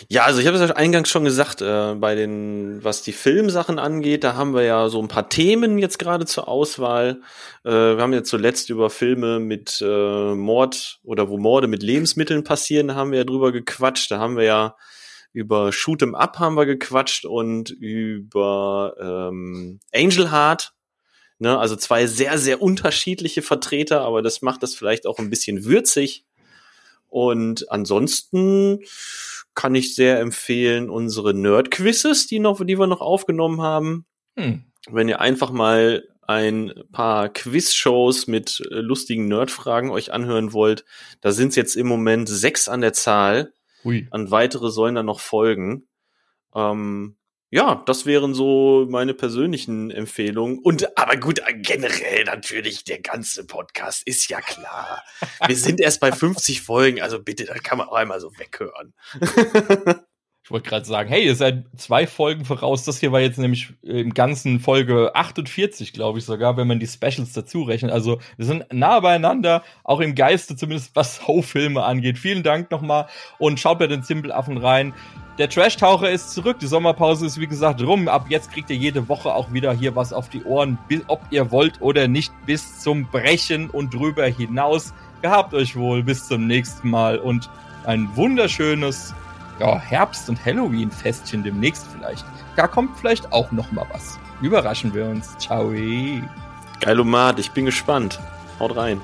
Ja, also ich habe es ja eingangs schon gesagt, äh, bei den, was die Filmsachen angeht, da haben wir ja so ein paar Themen jetzt gerade zur Auswahl. Äh, wir haben ja zuletzt über Filme mit äh, Mord oder wo Morde mit Lebensmitteln passieren, da haben wir ja drüber gequatscht. Da haben wir ja über Shoot 'em Up haben wir gequatscht und über ähm, Angel Heart. Ne, also zwei sehr, sehr unterschiedliche Vertreter, aber das macht das vielleicht auch ein bisschen würzig. Und ansonsten kann ich sehr empfehlen unsere Nerd-Quizzes, die noch, die wir noch aufgenommen haben. Hm. Wenn ihr einfach mal ein paar Quiz-Shows mit äh, lustigen Nerd-Fragen euch anhören wollt, da sind es jetzt im Moment sechs an der Zahl. Hui. An weitere sollen dann noch folgen. Ähm, ja, das wären so meine persönlichen Empfehlungen. Und aber gut, generell natürlich der ganze Podcast ist ja klar. Wir *laughs* sind erst bei 50 Folgen, also bitte, da kann man auch einmal so weghören. *laughs* Ich wollte gerade sagen, hey, ihr seid zwei Folgen voraus. Das hier war jetzt nämlich im ganzen Folge 48, glaube ich sogar, wenn man die Specials dazu rechnet. Also wir sind nah beieinander, auch im Geiste zumindest, was *laughs* Ho-Filme angeht. Vielen Dank nochmal und schaut bei den Simpelaffen rein. Der Trash-Taucher ist zurück. Die Sommerpause ist wie gesagt rum. Ab jetzt kriegt ihr jede Woche auch wieder hier was auf die Ohren, ob ihr wollt oder nicht, bis zum Brechen und drüber hinaus. Gehabt euch wohl. Bis zum nächsten Mal und ein wunderschönes ja, Herbst- und Halloween-Festchen demnächst vielleicht. Da kommt vielleicht auch noch mal was. Überraschen wir uns. Ciao. Geilomat, ich bin gespannt. Haut rein.